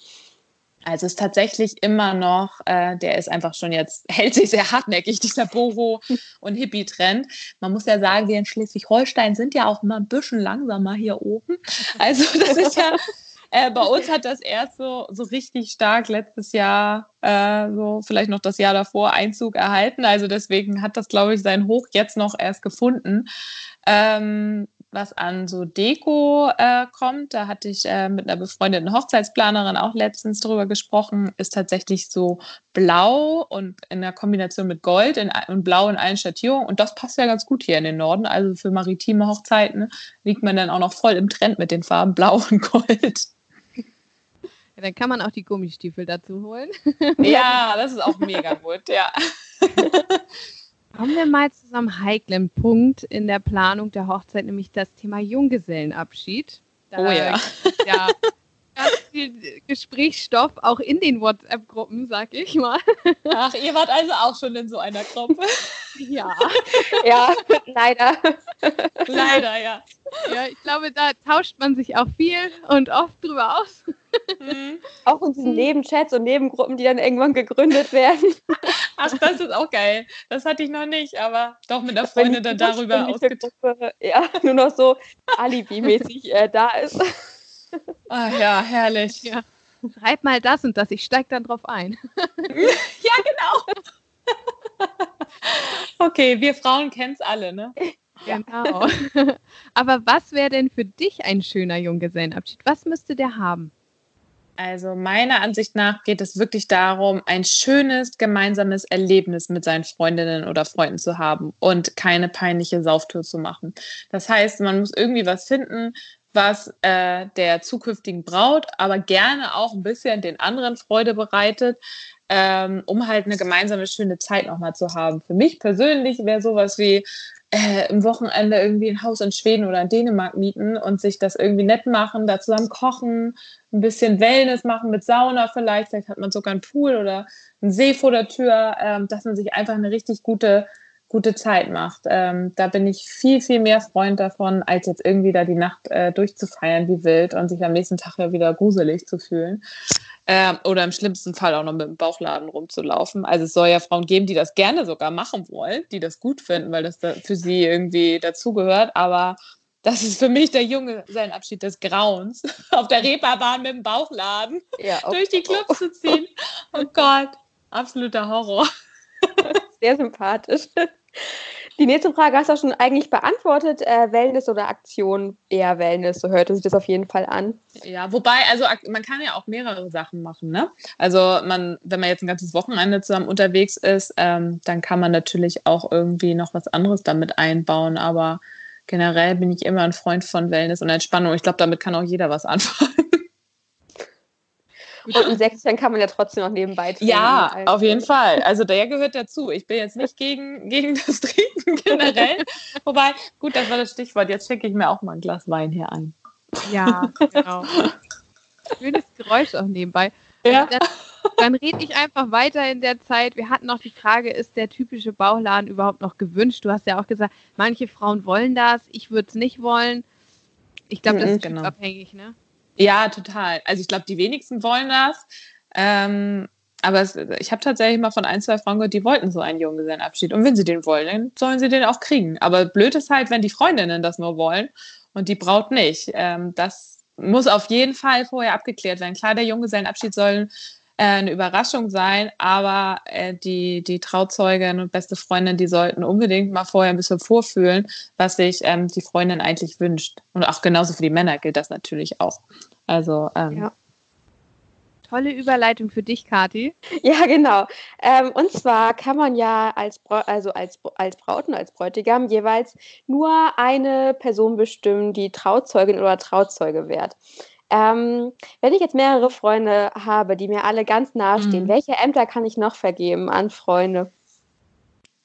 Also es ist tatsächlich immer noch, äh, der ist einfach schon jetzt, hält sich sehr hartnäckig, dieser Boho- und Hippie-Trend. Man muss ja sagen, wir in Schleswig-Holstein sind ja auch immer ein bisschen langsamer hier oben. Also das ist ja, äh, bei uns hat das erst so, so richtig stark letztes Jahr, äh, so vielleicht noch das Jahr davor Einzug erhalten. Also deswegen hat das, glaube ich, sein Hoch jetzt noch erst gefunden. Ähm, was an so Deko äh, kommt, da hatte ich äh, mit einer befreundeten Hochzeitsplanerin auch letztens drüber gesprochen, ist tatsächlich so blau und in der Kombination mit Gold in, und blau in allen Schattierungen. Und das passt ja ganz gut hier in den Norden. Also für maritime Hochzeiten liegt man dann auch noch voll im Trend mit den Farben blau und Gold. Ja, dann kann man auch die Gummistiefel dazu holen. ja, das ist auch mega gut, ja. Kommen wir mal zu einem heiklen Punkt in der Planung der Hochzeit, nämlich das Thema Junggesellenabschied. Da oh ja. ja ganz viel Gesprächsstoff, auch in den WhatsApp-Gruppen, sag ich mal. Ach, ihr wart also auch schon in so einer Gruppe. Ja. ja, leider. Leider, ja. Ja, ich glaube, da tauscht man sich auch viel und oft drüber aus. Mhm. Auch in diesen Nebenchats und Nebengruppen, die dann irgendwann gegründet werden. Ach, das ist auch geil. Das hatte ich noch nicht, aber doch mit der Freundin dann darüber ausgetauscht. Ja, nur noch so Alibi-mäßig äh, da ist. Ach ja, herrlich. Ja. Schreib mal das und das, ich steig dann drauf ein. ja, genau. okay, wir Frauen kennen es alle, ne? Genau. Aber was wäre denn für dich ein schöner Junggesellenabschied? Was müsste der haben? Also meiner Ansicht nach geht es wirklich darum, ein schönes gemeinsames Erlebnis mit seinen Freundinnen oder Freunden zu haben und keine peinliche Sauftour zu machen. Das heißt, man muss irgendwie was finden, was äh, der zukünftigen Braut, aber gerne auch ein bisschen den anderen Freude bereitet, ähm, um halt eine gemeinsame schöne Zeit nochmal zu haben. Für mich persönlich wäre sowas wie äh, im Wochenende irgendwie ein Haus in Schweden oder in Dänemark mieten und sich das irgendwie nett machen, da zusammen kochen, ein bisschen Wellness machen mit Sauna vielleicht, vielleicht hat man sogar einen Pool oder einen See vor der Tür, ähm, dass man sich einfach eine richtig gute gute Zeit macht. Ähm, da bin ich viel, viel mehr Freund davon, als jetzt irgendwie da die Nacht äh, durchzufeiern wie wild und sich am nächsten Tag ja wieder gruselig zu fühlen. Ähm, oder im schlimmsten Fall auch noch mit dem Bauchladen rumzulaufen. Also es soll ja Frauen geben, die das gerne sogar machen wollen, die das gut finden, weil das da für sie irgendwie dazugehört. Aber das ist für mich der Junge, sein Abschied des Grauens, auf der Reeperbahn mit dem Bauchladen ja, durch die Clubs zu ziehen. Oh Gott, absoluter Horror. Sehr sympathisch. Die nächste Frage hast du schon eigentlich beantwortet. Äh, Wellness oder Aktion? Eher Wellness, so hörte sich das auf jeden Fall an. Ja, wobei, also man kann ja auch mehrere Sachen machen. Ne? Also man, wenn man jetzt ein ganzes Wochenende zusammen unterwegs ist, ähm, dann kann man natürlich auch irgendwie noch was anderes damit einbauen. Aber generell bin ich immer ein Freund von Wellness und Entspannung. Ich glaube, damit kann auch jeder was anfangen. Und ein Säckchen kann man ja trotzdem noch nebenbei trinken. Ja, also. auf jeden Fall. Also der gehört dazu. Ich bin jetzt nicht gegen, gegen das Trinken generell. Wobei, gut, das war das Stichwort. Jetzt schicke ich mir auch mal ein Glas Wein hier ein. Ja, genau. Schönes Geräusch auch nebenbei. Ja. Das, Dann rede ich einfach weiter in der Zeit. Wir hatten noch die Frage, ist der typische Bauchladen überhaupt noch gewünscht? Du hast ja auch gesagt, manche Frauen wollen das, ich würde es nicht wollen. Ich glaube, das ist genau. abhängig, ne? Ja, total. Also ich glaube, die wenigsten wollen das. Ähm, aber es, ich habe tatsächlich mal von ein, zwei Frauen gehört, die wollten so einen Junggesellenabschied. Und wenn sie den wollen, dann sollen sie den auch kriegen. Aber blöd ist halt, wenn die Freundinnen das nur wollen und die Braut nicht. Ähm, das muss auf jeden Fall vorher abgeklärt werden. Klar, der Junggesellenabschied soll äh, eine Überraschung sein, aber äh, die, die Trauzeugin und beste Freundin, die sollten unbedingt mal vorher ein bisschen vorfühlen, was sich ähm, die Freundin eigentlich wünscht. Und auch genauso für die Männer gilt das natürlich auch. Also ähm, ja. Tolle Überleitung für dich, Kathi. Ja, genau. Ähm, und zwar kann man ja als, Bra also als, als Braut und als Bräutigam jeweils nur eine Person bestimmen, die Trauzeugin oder Trauzeuge wird. Ähm, wenn ich jetzt mehrere Freunde habe, die mir alle ganz nahestehen, mhm. welche Ämter kann ich noch vergeben an Freunde?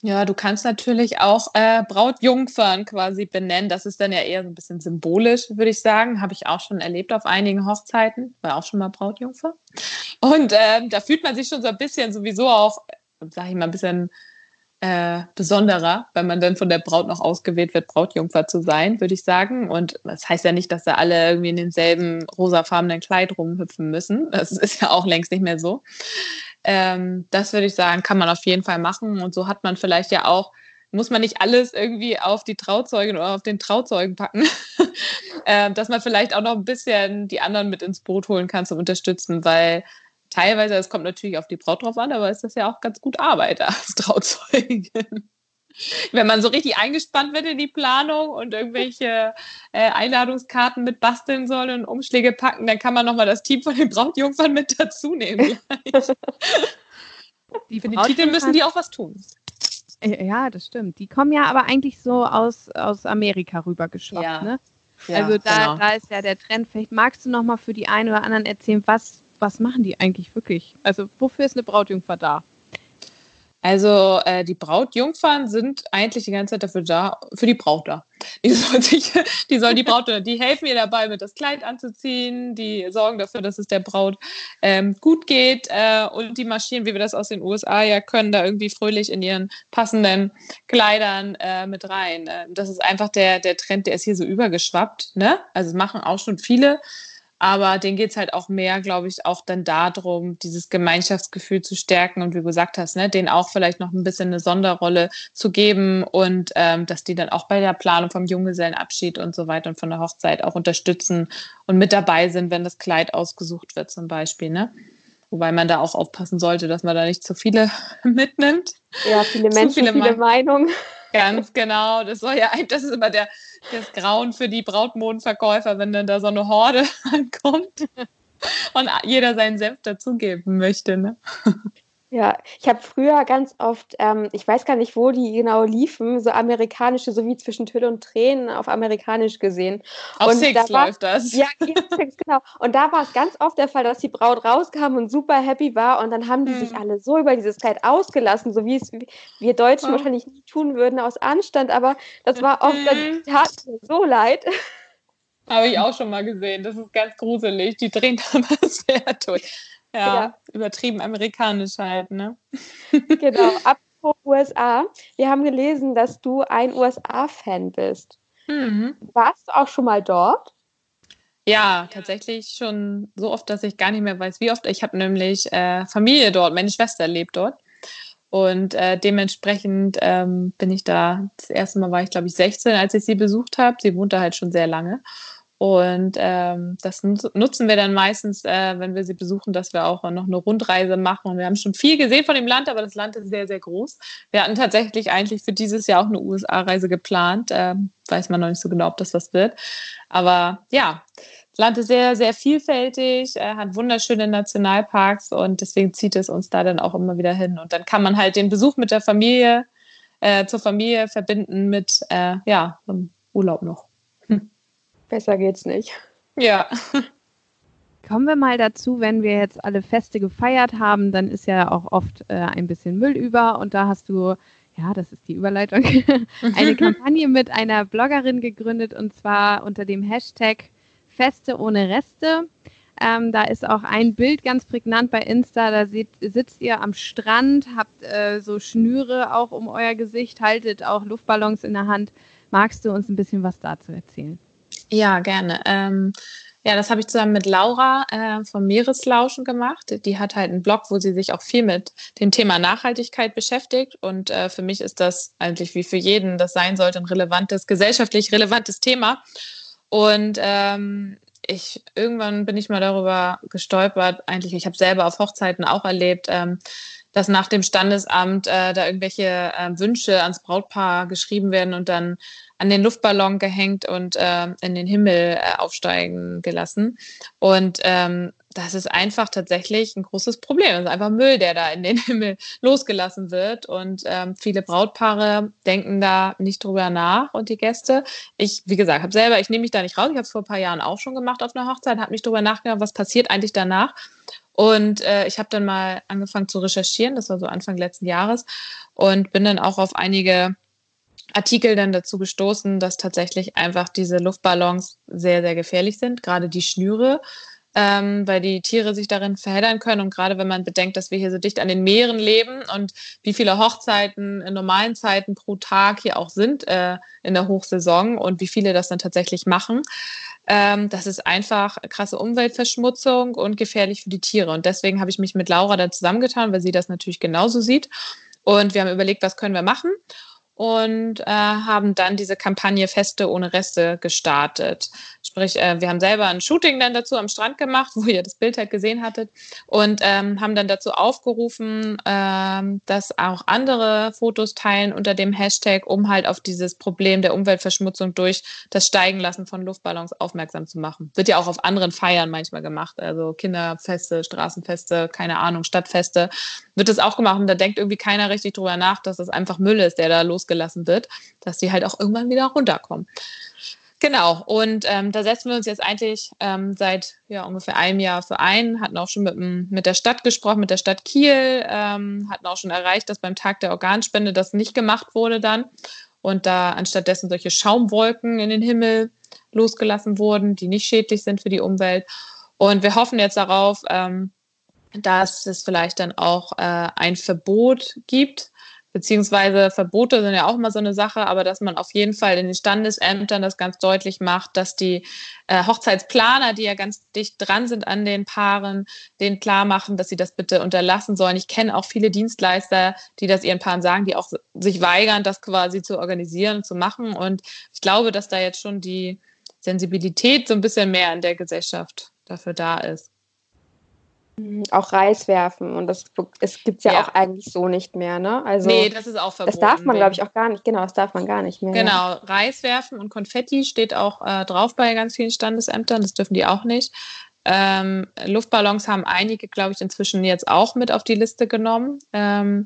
Ja, du kannst natürlich auch äh, Brautjungfern quasi benennen. Das ist dann ja eher so ein bisschen symbolisch, würde ich sagen. Habe ich auch schon erlebt auf einigen Hochzeiten. War auch schon mal Brautjungfer. Und ähm, da fühlt man sich schon so ein bisschen sowieso auch, sage ich mal, ein bisschen äh, besonderer, wenn man dann von der Braut noch ausgewählt wird, Brautjungfer zu sein, würde ich sagen. Und das heißt ja nicht, dass da alle irgendwie in demselben rosafarbenen Kleid rumhüpfen müssen. Das ist ja auch längst nicht mehr so. Ähm, das würde ich sagen, kann man auf jeden Fall machen. Und so hat man vielleicht ja auch, muss man nicht alles irgendwie auf die Trauzeugin oder auf den Trauzeugen packen, äh, dass man vielleicht auch noch ein bisschen die anderen mit ins Boot holen kann zum Unterstützen, weil teilweise, es kommt natürlich auf die Braut drauf an, aber ist das ja auch ganz gut Arbeit als Trauzeugin wenn man so richtig eingespannt wird in die Planung und irgendwelche äh, Einladungskarten mit basteln soll und Umschläge packen, dann kann man nochmal das Team von den Brautjungfern mit dazu nehmen. die Für den Titel müssen die auch was tun. Ja, das stimmt. Die kommen ja aber eigentlich so aus, aus Amerika rübergeschwappt, ja. ne? Ja, also da, genau. da ist ja der Trend. Vielleicht magst du noch mal für die einen oder anderen erzählen, was, was machen die eigentlich wirklich? Also wofür ist eine Brautjungfer da? Also äh, die Brautjungfern sind eigentlich die ganze Zeit dafür da, für die Braut da. Die soll, sich, die, soll die Braut, die helfen ihr dabei, mit das Kleid anzuziehen, die sorgen dafür, dass es der Braut ähm, gut geht äh, und die marschieren, wie wir das aus den USA ja können, da irgendwie fröhlich in ihren passenden Kleidern äh, mit rein. Äh, das ist einfach der, der Trend, der ist hier so übergeschwappt. Ne? Also machen auch schon viele aber denen geht es halt auch mehr, glaube ich, auch dann darum, dieses Gemeinschaftsgefühl zu stärken und wie du gesagt hast, ne, denen auch vielleicht noch ein bisschen eine Sonderrolle zu geben und ähm, dass die dann auch bei der Planung vom Junggesellenabschied und so weiter und von der Hochzeit auch unterstützen und mit dabei sind, wenn das Kleid ausgesucht wird zum Beispiel. Ne? Wobei man da auch aufpassen sollte, dass man da nicht zu viele mitnimmt. Ja, viele Menschen, viele, viele Meinungen. Ganz genau. Das soll ja, das ist immer der, das Grauen für die Brautmodenverkäufer, wenn dann da so eine Horde ankommt und jeder seinen Senf dazugeben möchte. Ne? Ja, ich habe früher ganz oft, ähm, ich weiß gar nicht, wo die genau liefen, so amerikanische, so wie zwischen Tüll und Tränen auf amerikanisch gesehen. Auf und Six da war, läuft das. Ja, Six, genau. Und da war es ganz oft der Fall, dass die Braut rauskam und super happy war und dann haben die hm. sich alle so über dieses Kleid ausgelassen, so wie es wir Deutschen oh. wahrscheinlich nie tun würden aus Anstand, aber das war oft, das tat mir so leid. Habe ich auch schon mal gesehen. Das ist ganz gruselig. Die drehen aber sehr durch. Ja, ja, übertrieben amerikanisch halt, ne? Genau. Apropos USA. Wir haben gelesen, dass du ein USA-Fan bist. Mhm. Warst du auch schon mal dort? Ja, tatsächlich schon so oft, dass ich gar nicht mehr weiß, wie oft. Ich habe nämlich äh, Familie dort. Meine Schwester lebt dort. Und äh, dementsprechend ähm, bin ich da. Das erste Mal war ich, glaube ich, 16, als ich sie besucht habe. Sie wohnte halt schon sehr lange. Und ähm, das nutzen wir dann meistens, äh, wenn wir sie besuchen, dass wir auch noch eine Rundreise machen. Und wir haben schon viel gesehen von dem Land, aber das Land ist sehr, sehr groß. Wir hatten tatsächlich eigentlich für dieses Jahr auch eine USA-Reise geplant. Ähm, weiß man noch nicht so genau, ob das was wird. Aber ja, das Land ist sehr, sehr vielfältig, äh, hat wunderschöne Nationalparks und deswegen zieht es uns da dann auch immer wieder hin. Und dann kann man halt den Besuch mit der Familie, äh, zur Familie verbinden mit, äh, ja, einem Urlaub noch. Besser geht's nicht. Ja. Kommen wir mal dazu, wenn wir jetzt alle Feste gefeiert haben, dann ist ja auch oft äh, ein bisschen Müll über und da hast du, ja, das ist die Überleitung, eine Kampagne mit einer Bloggerin gegründet und zwar unter dem Hashtag Feste ohne Reste. Ähm, da ist auch ein Bild ganz prägnant bei Insta. Da seht, sitzt ihr am Strand, habt äh, so Schnüre auch um euer Gesicht, haltet auch Luftballons in der Hand. Magst du uns ein bisschen was dazu erzählen? Ja, gerne. Ähm, ja, das habe ich zusammen mit Laura äh, vom Meereslauschen gemacht. Die hat halt einen Blog, wo sie sich auch viel mit dem Thema Nachhaltigkeit beschäftigt. Und äh, für mich ist das eigentlich wie für jeden, das sein sollte, ein relevantes, gesellschaftlich relevantes Thema. Und ähm, ich irgendwann bin ich mal darüber gestolpert. Eigentlich, ich habe selber auf Hochzeiten auch erlebt, ähm, dass nach dem Standesamt äh, da irgendwelche äh, Wünsche ans Brautpaar geschrieben werden und dann an den Luftballon gehängt und äh, in den Himmel äh, aufsteigen gelassen. Und ähm, das ist einfach tatsächlich ein großes Problem. Das ist einfach Müll, der da in den Himmel losgelassen wird. Und ähm, viele Brautpaare denken da nicht drüber nach und die Gäste. Ich, wie gesagt, habe selber, ich nehme mich da nicht raus. Ich habe es vor ein paar Jahren auch schon gemacht auf einer Hochzeit, habe nicht drüber nachgedacht, was passiert eigentlich danach. Und äh, ich habe dann mal angefangen zu recherchieren, das war so Anfang letzten Jahres, und bin dann auch auf einige Artikel dann dazu gestoßen, dass tatsächlich einfach diese Luftballons sehr, sehr gefährlich sind, gerade die Schnüre, ähm, weil die Tiere sich darin verheddern können. Und gerade wenn man bedenkt, dass wir hier so dicht an den Meeren leben und wie viele Hochzeiten in normalen Zeiten pro Tag hier auch sind äh, in der Hochsaison und wie viele das dann tatsächlich machen, ähm, das ist einfach krasse Umweltverschmutzung und gefährlich für die Tiere. Und deswegen habe ich mich mit Laura dann zusammengetan, weil sie das natürlich genauso sieht. Und wir haben überlegt, was können wir machen und äh, haben dann diese Kampagne Feste ohne Reste gestartet. Sprich, äh, wir haben selber ein Shooting dann dazu am Strand gemacht, wo ihr das Bild halt gesehen hattet und ähm, haben dann dazu aufgerufen, ähm, dass auch andere Fotos teilen unter dem Hashtag, um halt auf dieses Problem der Umweltverschmutzung durch das Steigenlassen von Luftballons aufmerksam zu machen. Wird ja auch auf anderen Feiern manchmal gemacht, also Kinderfeste, Straßenfeste, keine Ahnung, Stadtfeste, wird das auch gemacht und da denkt irgendwie keiner richtig drüber nach, dass das einfach Müll ist, der da losgelassen wird, dass die halt auch irgendwann wieder runterkommen. Genau, und ähm, da setzen wir uns jetzt eigentlich ähm, seit ja, ungefähr einem Jahr für ein, hatten auch schon mit, mit der Stadt gesprochen, mit der Stadt Kiel, ähm, hatten auch schon erreicht, dass beim Tag der Organspende das nicht gemacht wurde dann und da anstattdessen solche Schaumwolken in den Himmel losgelassen wurden, die nicht schädlich sind für die Umwelt. Und wir hoffen jetzt darauf, ähm, dass es vielleicht dann auch äh, ein Verbot gibt beziehungsweise Verbote sind ja auch immer so eine Sache, aber dass man auf jeden Fall in den Standesämtern das ganz deutlich macht, dass die äh, Hochzeitsplaner, die ja ganz dicht dran sind an den Paaren, denen klar machen, dass sie das bitte unterlassen sollen. Ich kenne auch viele Dienstleister, die das ihren Paaren sagen, die auch sich weigern, das quasi zu organisieren, zu machen. Und ich glaube, dass da jetzt schon die Sensibilität so ein bisschen mehr in der Gesellschaft dafür da ist. Auch Reis werfen und das es gibt ja, ja, auch eigentlich so nicht mehr, ne? Also nee, das ist auch verboten. Das darf man, glaube ich, auch gar nicht. Genau, das darf man gar nicht mehr. Genau, Reis werfen und Konfetti steht auch äh, drauf bei ganz vielen Standesämtern. Das dürfen die auch nicht. Ähm, Luftballons haben einige, glaube ich, inzwischen jetzt auch mit auf die Liste genommen. Ähm,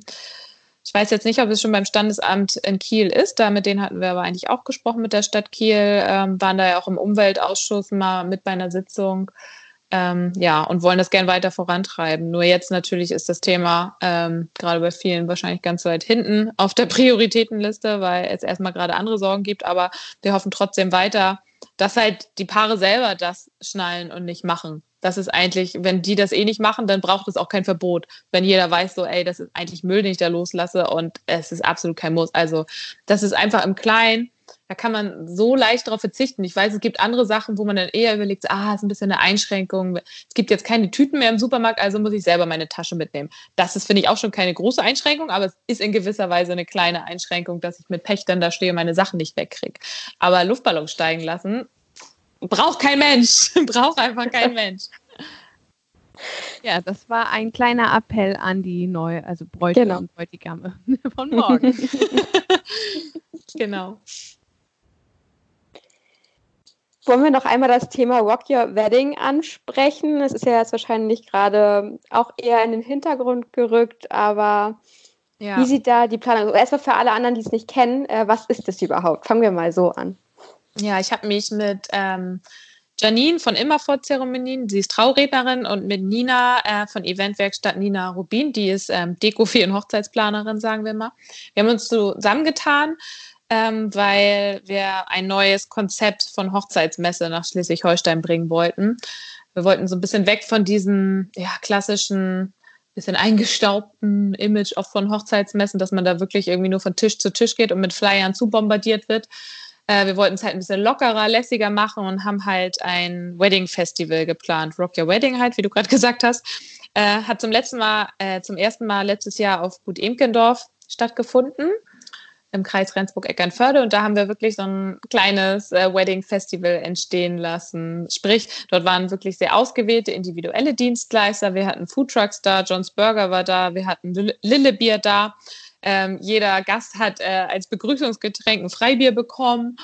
ich weiß jetzt nicht, ob es schon beim Standesamt in Kiel ist. Da mit denen hatten wir aber eigentlich auch gesprochen mit der Stadt Kiel. Ähm, waren da ja auch im Umweltausschuss mal mit bei einer Sitzung. Ähm, ja, und wollen das gern weiter vorantreiben. Nur jetzt natürlich ist das Thema ähm, gerade bei vielen wahrscheinlich ganz weit hinten auf der Prioritätenliste, weil es erstmal gerade andere Sorgen gibt. Aber wir hoffen trotzdem weiter, dass halt die Paare selber das schnallen und nicht machen. Das ist eigentlich, wenn die das eh nicht machen, dann braucht es auch kein Verbot. Wenn jeder weiß, so, ey, das ist eigentlich Müll, den ich da loslasse und es ist absolut kein Muss. Also, das ist einfach im Kleinen da kann man so leicht darauf verzichten. Ich weiß, es gibt andere Sachen, wo man dann eher überlegt, ah, ist ein bisschen eine Einschränkung. Es gibt jetzt keine Tüten mehr im Supermarkt, also muss ich selber meine Tasche mitnehmen. Das ist, finde ich, auch schon keine große Einschränkung, aber es ist in gewisser Weise eine kleine Einschränkung, dass ich mit Pech dann da stehe und meine Sachen nicht wegkriege. Aber Luftballon steigen lassen, braucht kein Mensch. braucht einfach kein Mensch. Ja, das war ein kleiner Appell an die neue, also Bräutigam genau. und Bräutigame von morgen. genau. Wollen wir noch einmal das Thema Rock Your Wedding ansprechen? Es ist ja jetzt wahrscheinlich gerade auch eher in den Hintergrund gerückt, aber ja. wie sieht da die Planung aus? Erstmal für alle anderen, die es nicht kennen, äh, was ist das überhaupt? Fangen wir mal so an. Ja, ich habe mich mit ähm, Janine von Immerfort-Zeremonien, sie ist Traurednerin, und mit Nina äh, von Eventwerkstatt Nina Rubin, die ist ähm, Deko- und Hochzeitsplanerin, sagen wir mal. Wir haben uns zusammengetan ähm, weil wir ein neues Konzept von Hochzeitsmesse nach Schleswig-Holstein bringen wollten. Wir wollten so ein bisschen weg von diesem ja, klassischen, bisschen eingestaubten Image auch von Hochzeitsmessen, dass man da wirklich irgendwie nur von Tisch zu Tisch geht und mit Flyern zu bombardiert wird. Äh, wir wollten es halt ein bisschen lockerer, lässiger machen und haben halt ein Wedding Festival geplant. Rock Your Wedding halt, wie du gerade gesagt hast. Äh, hat zum letzten Mal, äh, zum ersten Mal letztes Jahr auf Gut Emkendorf stattgefunden im Kreis Rendsburg-Eckernförde und da haben wir wirklich so ein kleines äh, Wedding-Festival entstehen lassen. Sprich, dort waren wirklich sehr ausgewählte individuelle Dienstleister. Wir hatten Foodtrucks da, John's Burger war da, wir hatten Lillebier da. Ähm, jeder Gast hat äh, als Begrüßungsgetränk ein Freibier bekommen.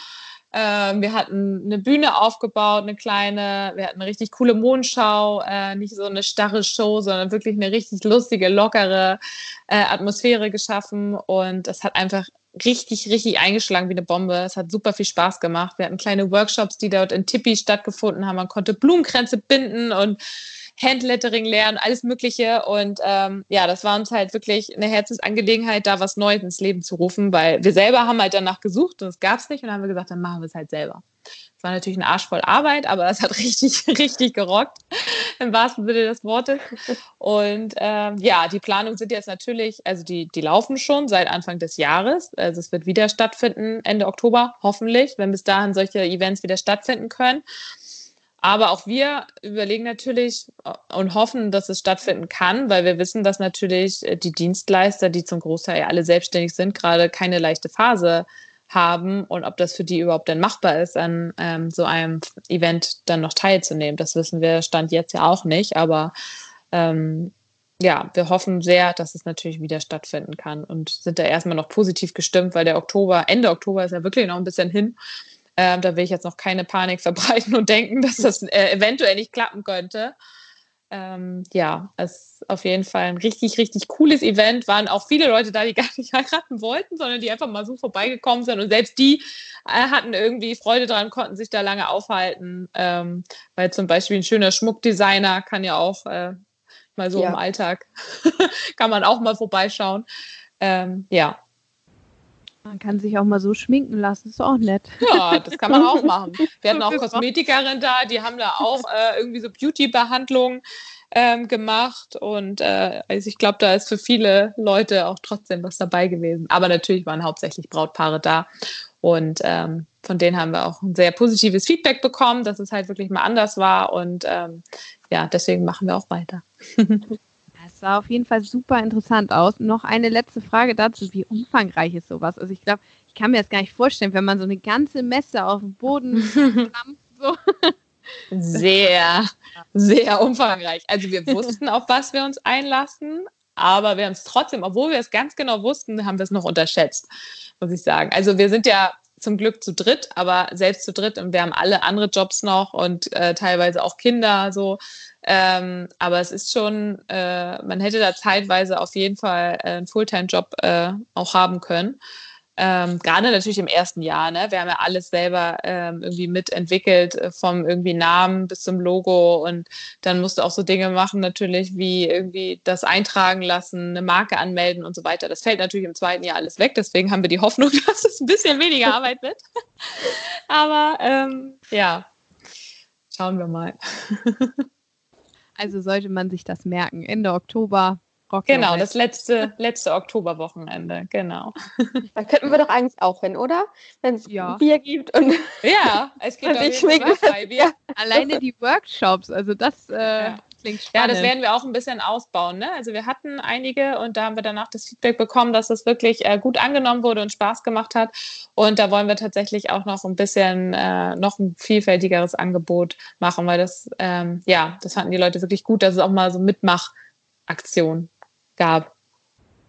Ähm, wir hatten eine Bühne aufgebaut, eine kleine, wir hatten eine richtig coole Mondschau, äh, nicht so eine starre Show, sondern wirklich eine richtig lustige, lockere äh, Atmosphäre geschaffen. Und das hat einfach richtig, richtig eingeschlagen wie eine Bombe. Es hat super viel Spaß gemacht. Wir hatten kleine Workshops, die dort in Tippi stattgefunden haben. Man konnte Blumenkränze binden und Handlettering lernen, alles Mögliche. Und ähm, ja, das war uns halt wirklich eine Herzensangelegenheit, da was Neues ins Leben zu rufen, weil wir selber haben halt danach gesucht und es gab es nicht und dann haben wir gesagt, dann machen wir es halt selber. Es war natürlich ein Arsch voll Arbeit, aber es hat richtig, richtig gerockt, im wahrsten Sinne des Wortes. Und ähm, ja, die Planungen sind jetzt natürlich, also die, die laufen schon seit Anfang des Jahres. Also es wird wieder stattfinden, Ende Oktober, hoffentlich, wenn bis dahin solche Events wieder stattfinden können. Aber auch wir überlegen natürlich und hoffen, dass es stattfinden kann, weil wir wissen, dass natürlich äh, die Dienstleister, die zum Großteil alle selbstständig sind, gerade keine leichte Phase haben und ob das für die überhaupt dann machbar ist, an ähm, so einem Event dann noch teilzunehmen. Das wissen wir Stand jetzt ja auch nicht, aber ähm, ja, wir hoffen sehr, dass es natürlich wieder stattfinden kann und sind da erstmal noch positiv gestimmt, weil der Oktober, Ende Oktober ist ja wirklich noch ein bisschen hin. Ähm, da will ich jetzt noch keine Panik verbreiten und denken, dass das äh, eventuell nicht klappen könnte. Ähm, ja, es ist auf jeden Fall ein richtig, richtig cooles Event. Waren auch viele Leute da, die gar nicht heiraten wollten, sondern die einfach mal so vorbeigekommen sind. Und selbst die äh, hatten irgendwie Freude dran, konnten sich da lange aufhalten. Ähm, weil zum Beispiel ein schöner Schmuckdesigner kann ja auch äh, mal so ja. im Alltag, kann man auch mal vorbeischauen. Ähm, ja, man kann sich auch mal so schminken lassen, ist auch nett. Ja, das kann man auch machen. Wir hatten auch Kosmetikerin da, die haben da auch äh, irgendwie so Beauty-Behandlungen ähm, gemacht und äh, also ich glaube, da ist für viele Leute auch trotzdem was dabei gewesen. Aber natürlich waren hauptsächlich Brautpaare da und ähm, von denen haben wir auch ein sehr positives Feedback bekommen, dass es halt wirklich mal anders war und ähm, ja, deswegen machen wir auch weiter. Es sah auf jeden Fall super interessant aus. Noch eine letzte Frage dazu. Wie umfangreich ist sowas? Also ich glaube, ich kann mir das gar nicht vorstellen, wenn man so eine ganze Messe auf dem Boden stampft. So. Sehr, sehr umfangreich. Also wir wussten, auf was wir uns einlassen, aber wir haben es trotzdem, obwohl wir es ganz genau wussten, haben wir es noch unterschätzt, muss ich sagen. Also wir sind ja zum Glück zu dritt, aber selbst zu dritt und wir haben alle andere Jobs noch und äh, teilweise auch Kinder so. Ähm, aber es ist schon, äh, man hätte da zeitweise auf jeden Fall äh, einen Fulltime-Job äh, auch haben können. Ähm, Gerade natürlich im ersten Jahr, ne? Wir haben ja alles selber ähm, irgendwie mitentwickelt, äh, vom irgendwie Namen bis zum Logo und dann musst du auch so Dinge machen, natürlich, wie irgendwie das eintragen lassen, eine Marke anmelden und so weiter. Das fällt natürlich im zweiten Jahr alles weg, deswegen haben wir die Hoffnung, dass es ein bisschen weniger Arbeit wird. Aber ähm, ja, schauen wir mal. Also sollte man sich das merken. Ende Oktober. Rock genau, das letzte, letzte Oktoberwochenende, genau. Da könnten wir doch eigentlich auch hin, oder? Wenn es ja. Bier gibt und. Ja, es gibt Fall Bier. Alleine die Workshops, also das äh, ja. Klingt spannend. Ja, das werden wir auch ein bisschen ausbauen. Ne? Also wir hatten einige und da haben wir danach das Feedback bekommen, dass es wirklich äh, gut angenommen wurde und Spaß gemacht hat. Und da wollen wir tatsächlich auch noch ein bisschen, äh, noch ein vielfältigeres Angebot machen, weil das, ähm, ja, das fanden die Leute wirklich gut, dass es auch mal so Mitmachaktionen gab.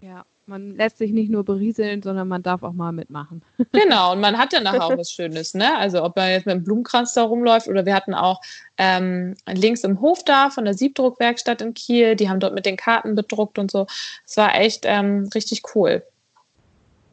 Ja, man lässt sich nicht nur berieseln, sondern man darf auch mal mitmachen. Genau, und man hat ja nachher auch was Schönes, ne? Also ob man jetzt mit einem Blumenkranz da rumläuft oder wir hatten auch ähm, links im Hof da von der Siebdruckwerkstatt in Kiel, die haben dort mit den Karten bedruckt und so. Es war echt ähm, richtig cool.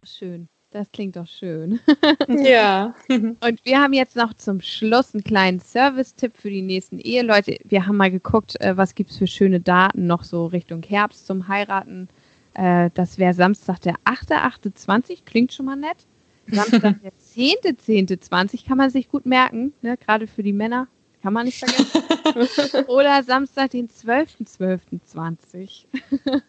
Schön. Das klingt doch schön. ja. Und wir haben jetzt noch zum Schluss einen kleinen Service-Tipp für die nächsten Eheleute. Wir haben mal geguckt, äh, was gibt es für schöne Daten noch so Richtung Herbst zum Heiraten. Äh, das wäre Samstag, der 8.28. Klingt schon mal nett. Samstag der 10.10.20 kann man sich gut merken, ne? gerade für die Männer. Kann man nicht vergessen. Oder Samstag, den 12.12.20.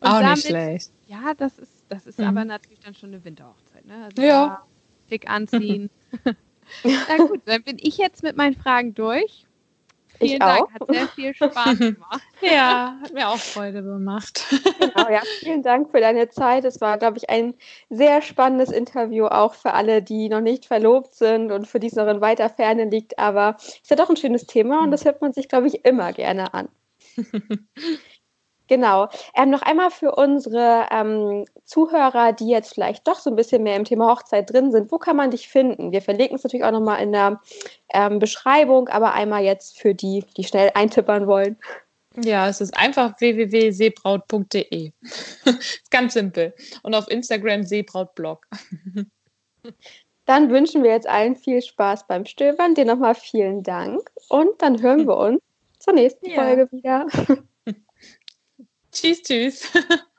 Auch damit, nicht schlecht. Ja, das ist, das ist mhm. aber natürlich dann schon eine Winterhochzeit. Ne? Also ja. Dick anziehen. Na gut, dann bin ich jetzt mit meinen Fragen durch. Vielen ich Dank, auch. hat sehr viel Spaß gemacht. ja, hat mir auch Freude gemacht. genau, ja, vielen Dank für deine Zeit. Es war, glaube ich, ein sehr spannendes Interview, auch für alle, die noch nicht verlobt sind und für die es noch in weiter Ferne liegt. Aber es ist ja doch ein schönes Thema und das hört man sich, glaube ich, immer gerne an. Genau. Ähm, noch einmal für unsere ähm, Zuhörer, die jetzt vielleicht doch so ein bisschen mehr im Thema Hochzeit drin sind, wo kann man dich finden? Wir verlinken es natürlich auch nochmal in der ähm, Beschreibung, aber einmal jetzt für die, die schnell eintippern wollen. Ja, es ist einfach www.seebraut.de. ist ganz simpel. Und auf Instagram Seebrautblog. Dann wünschen wir jetzt allen viel Spaß beim Stöbern. Dir nochmal vielen Dank und dann hören wir uns zur nächsten ja. Folge wieder. Tschüss, tschüss.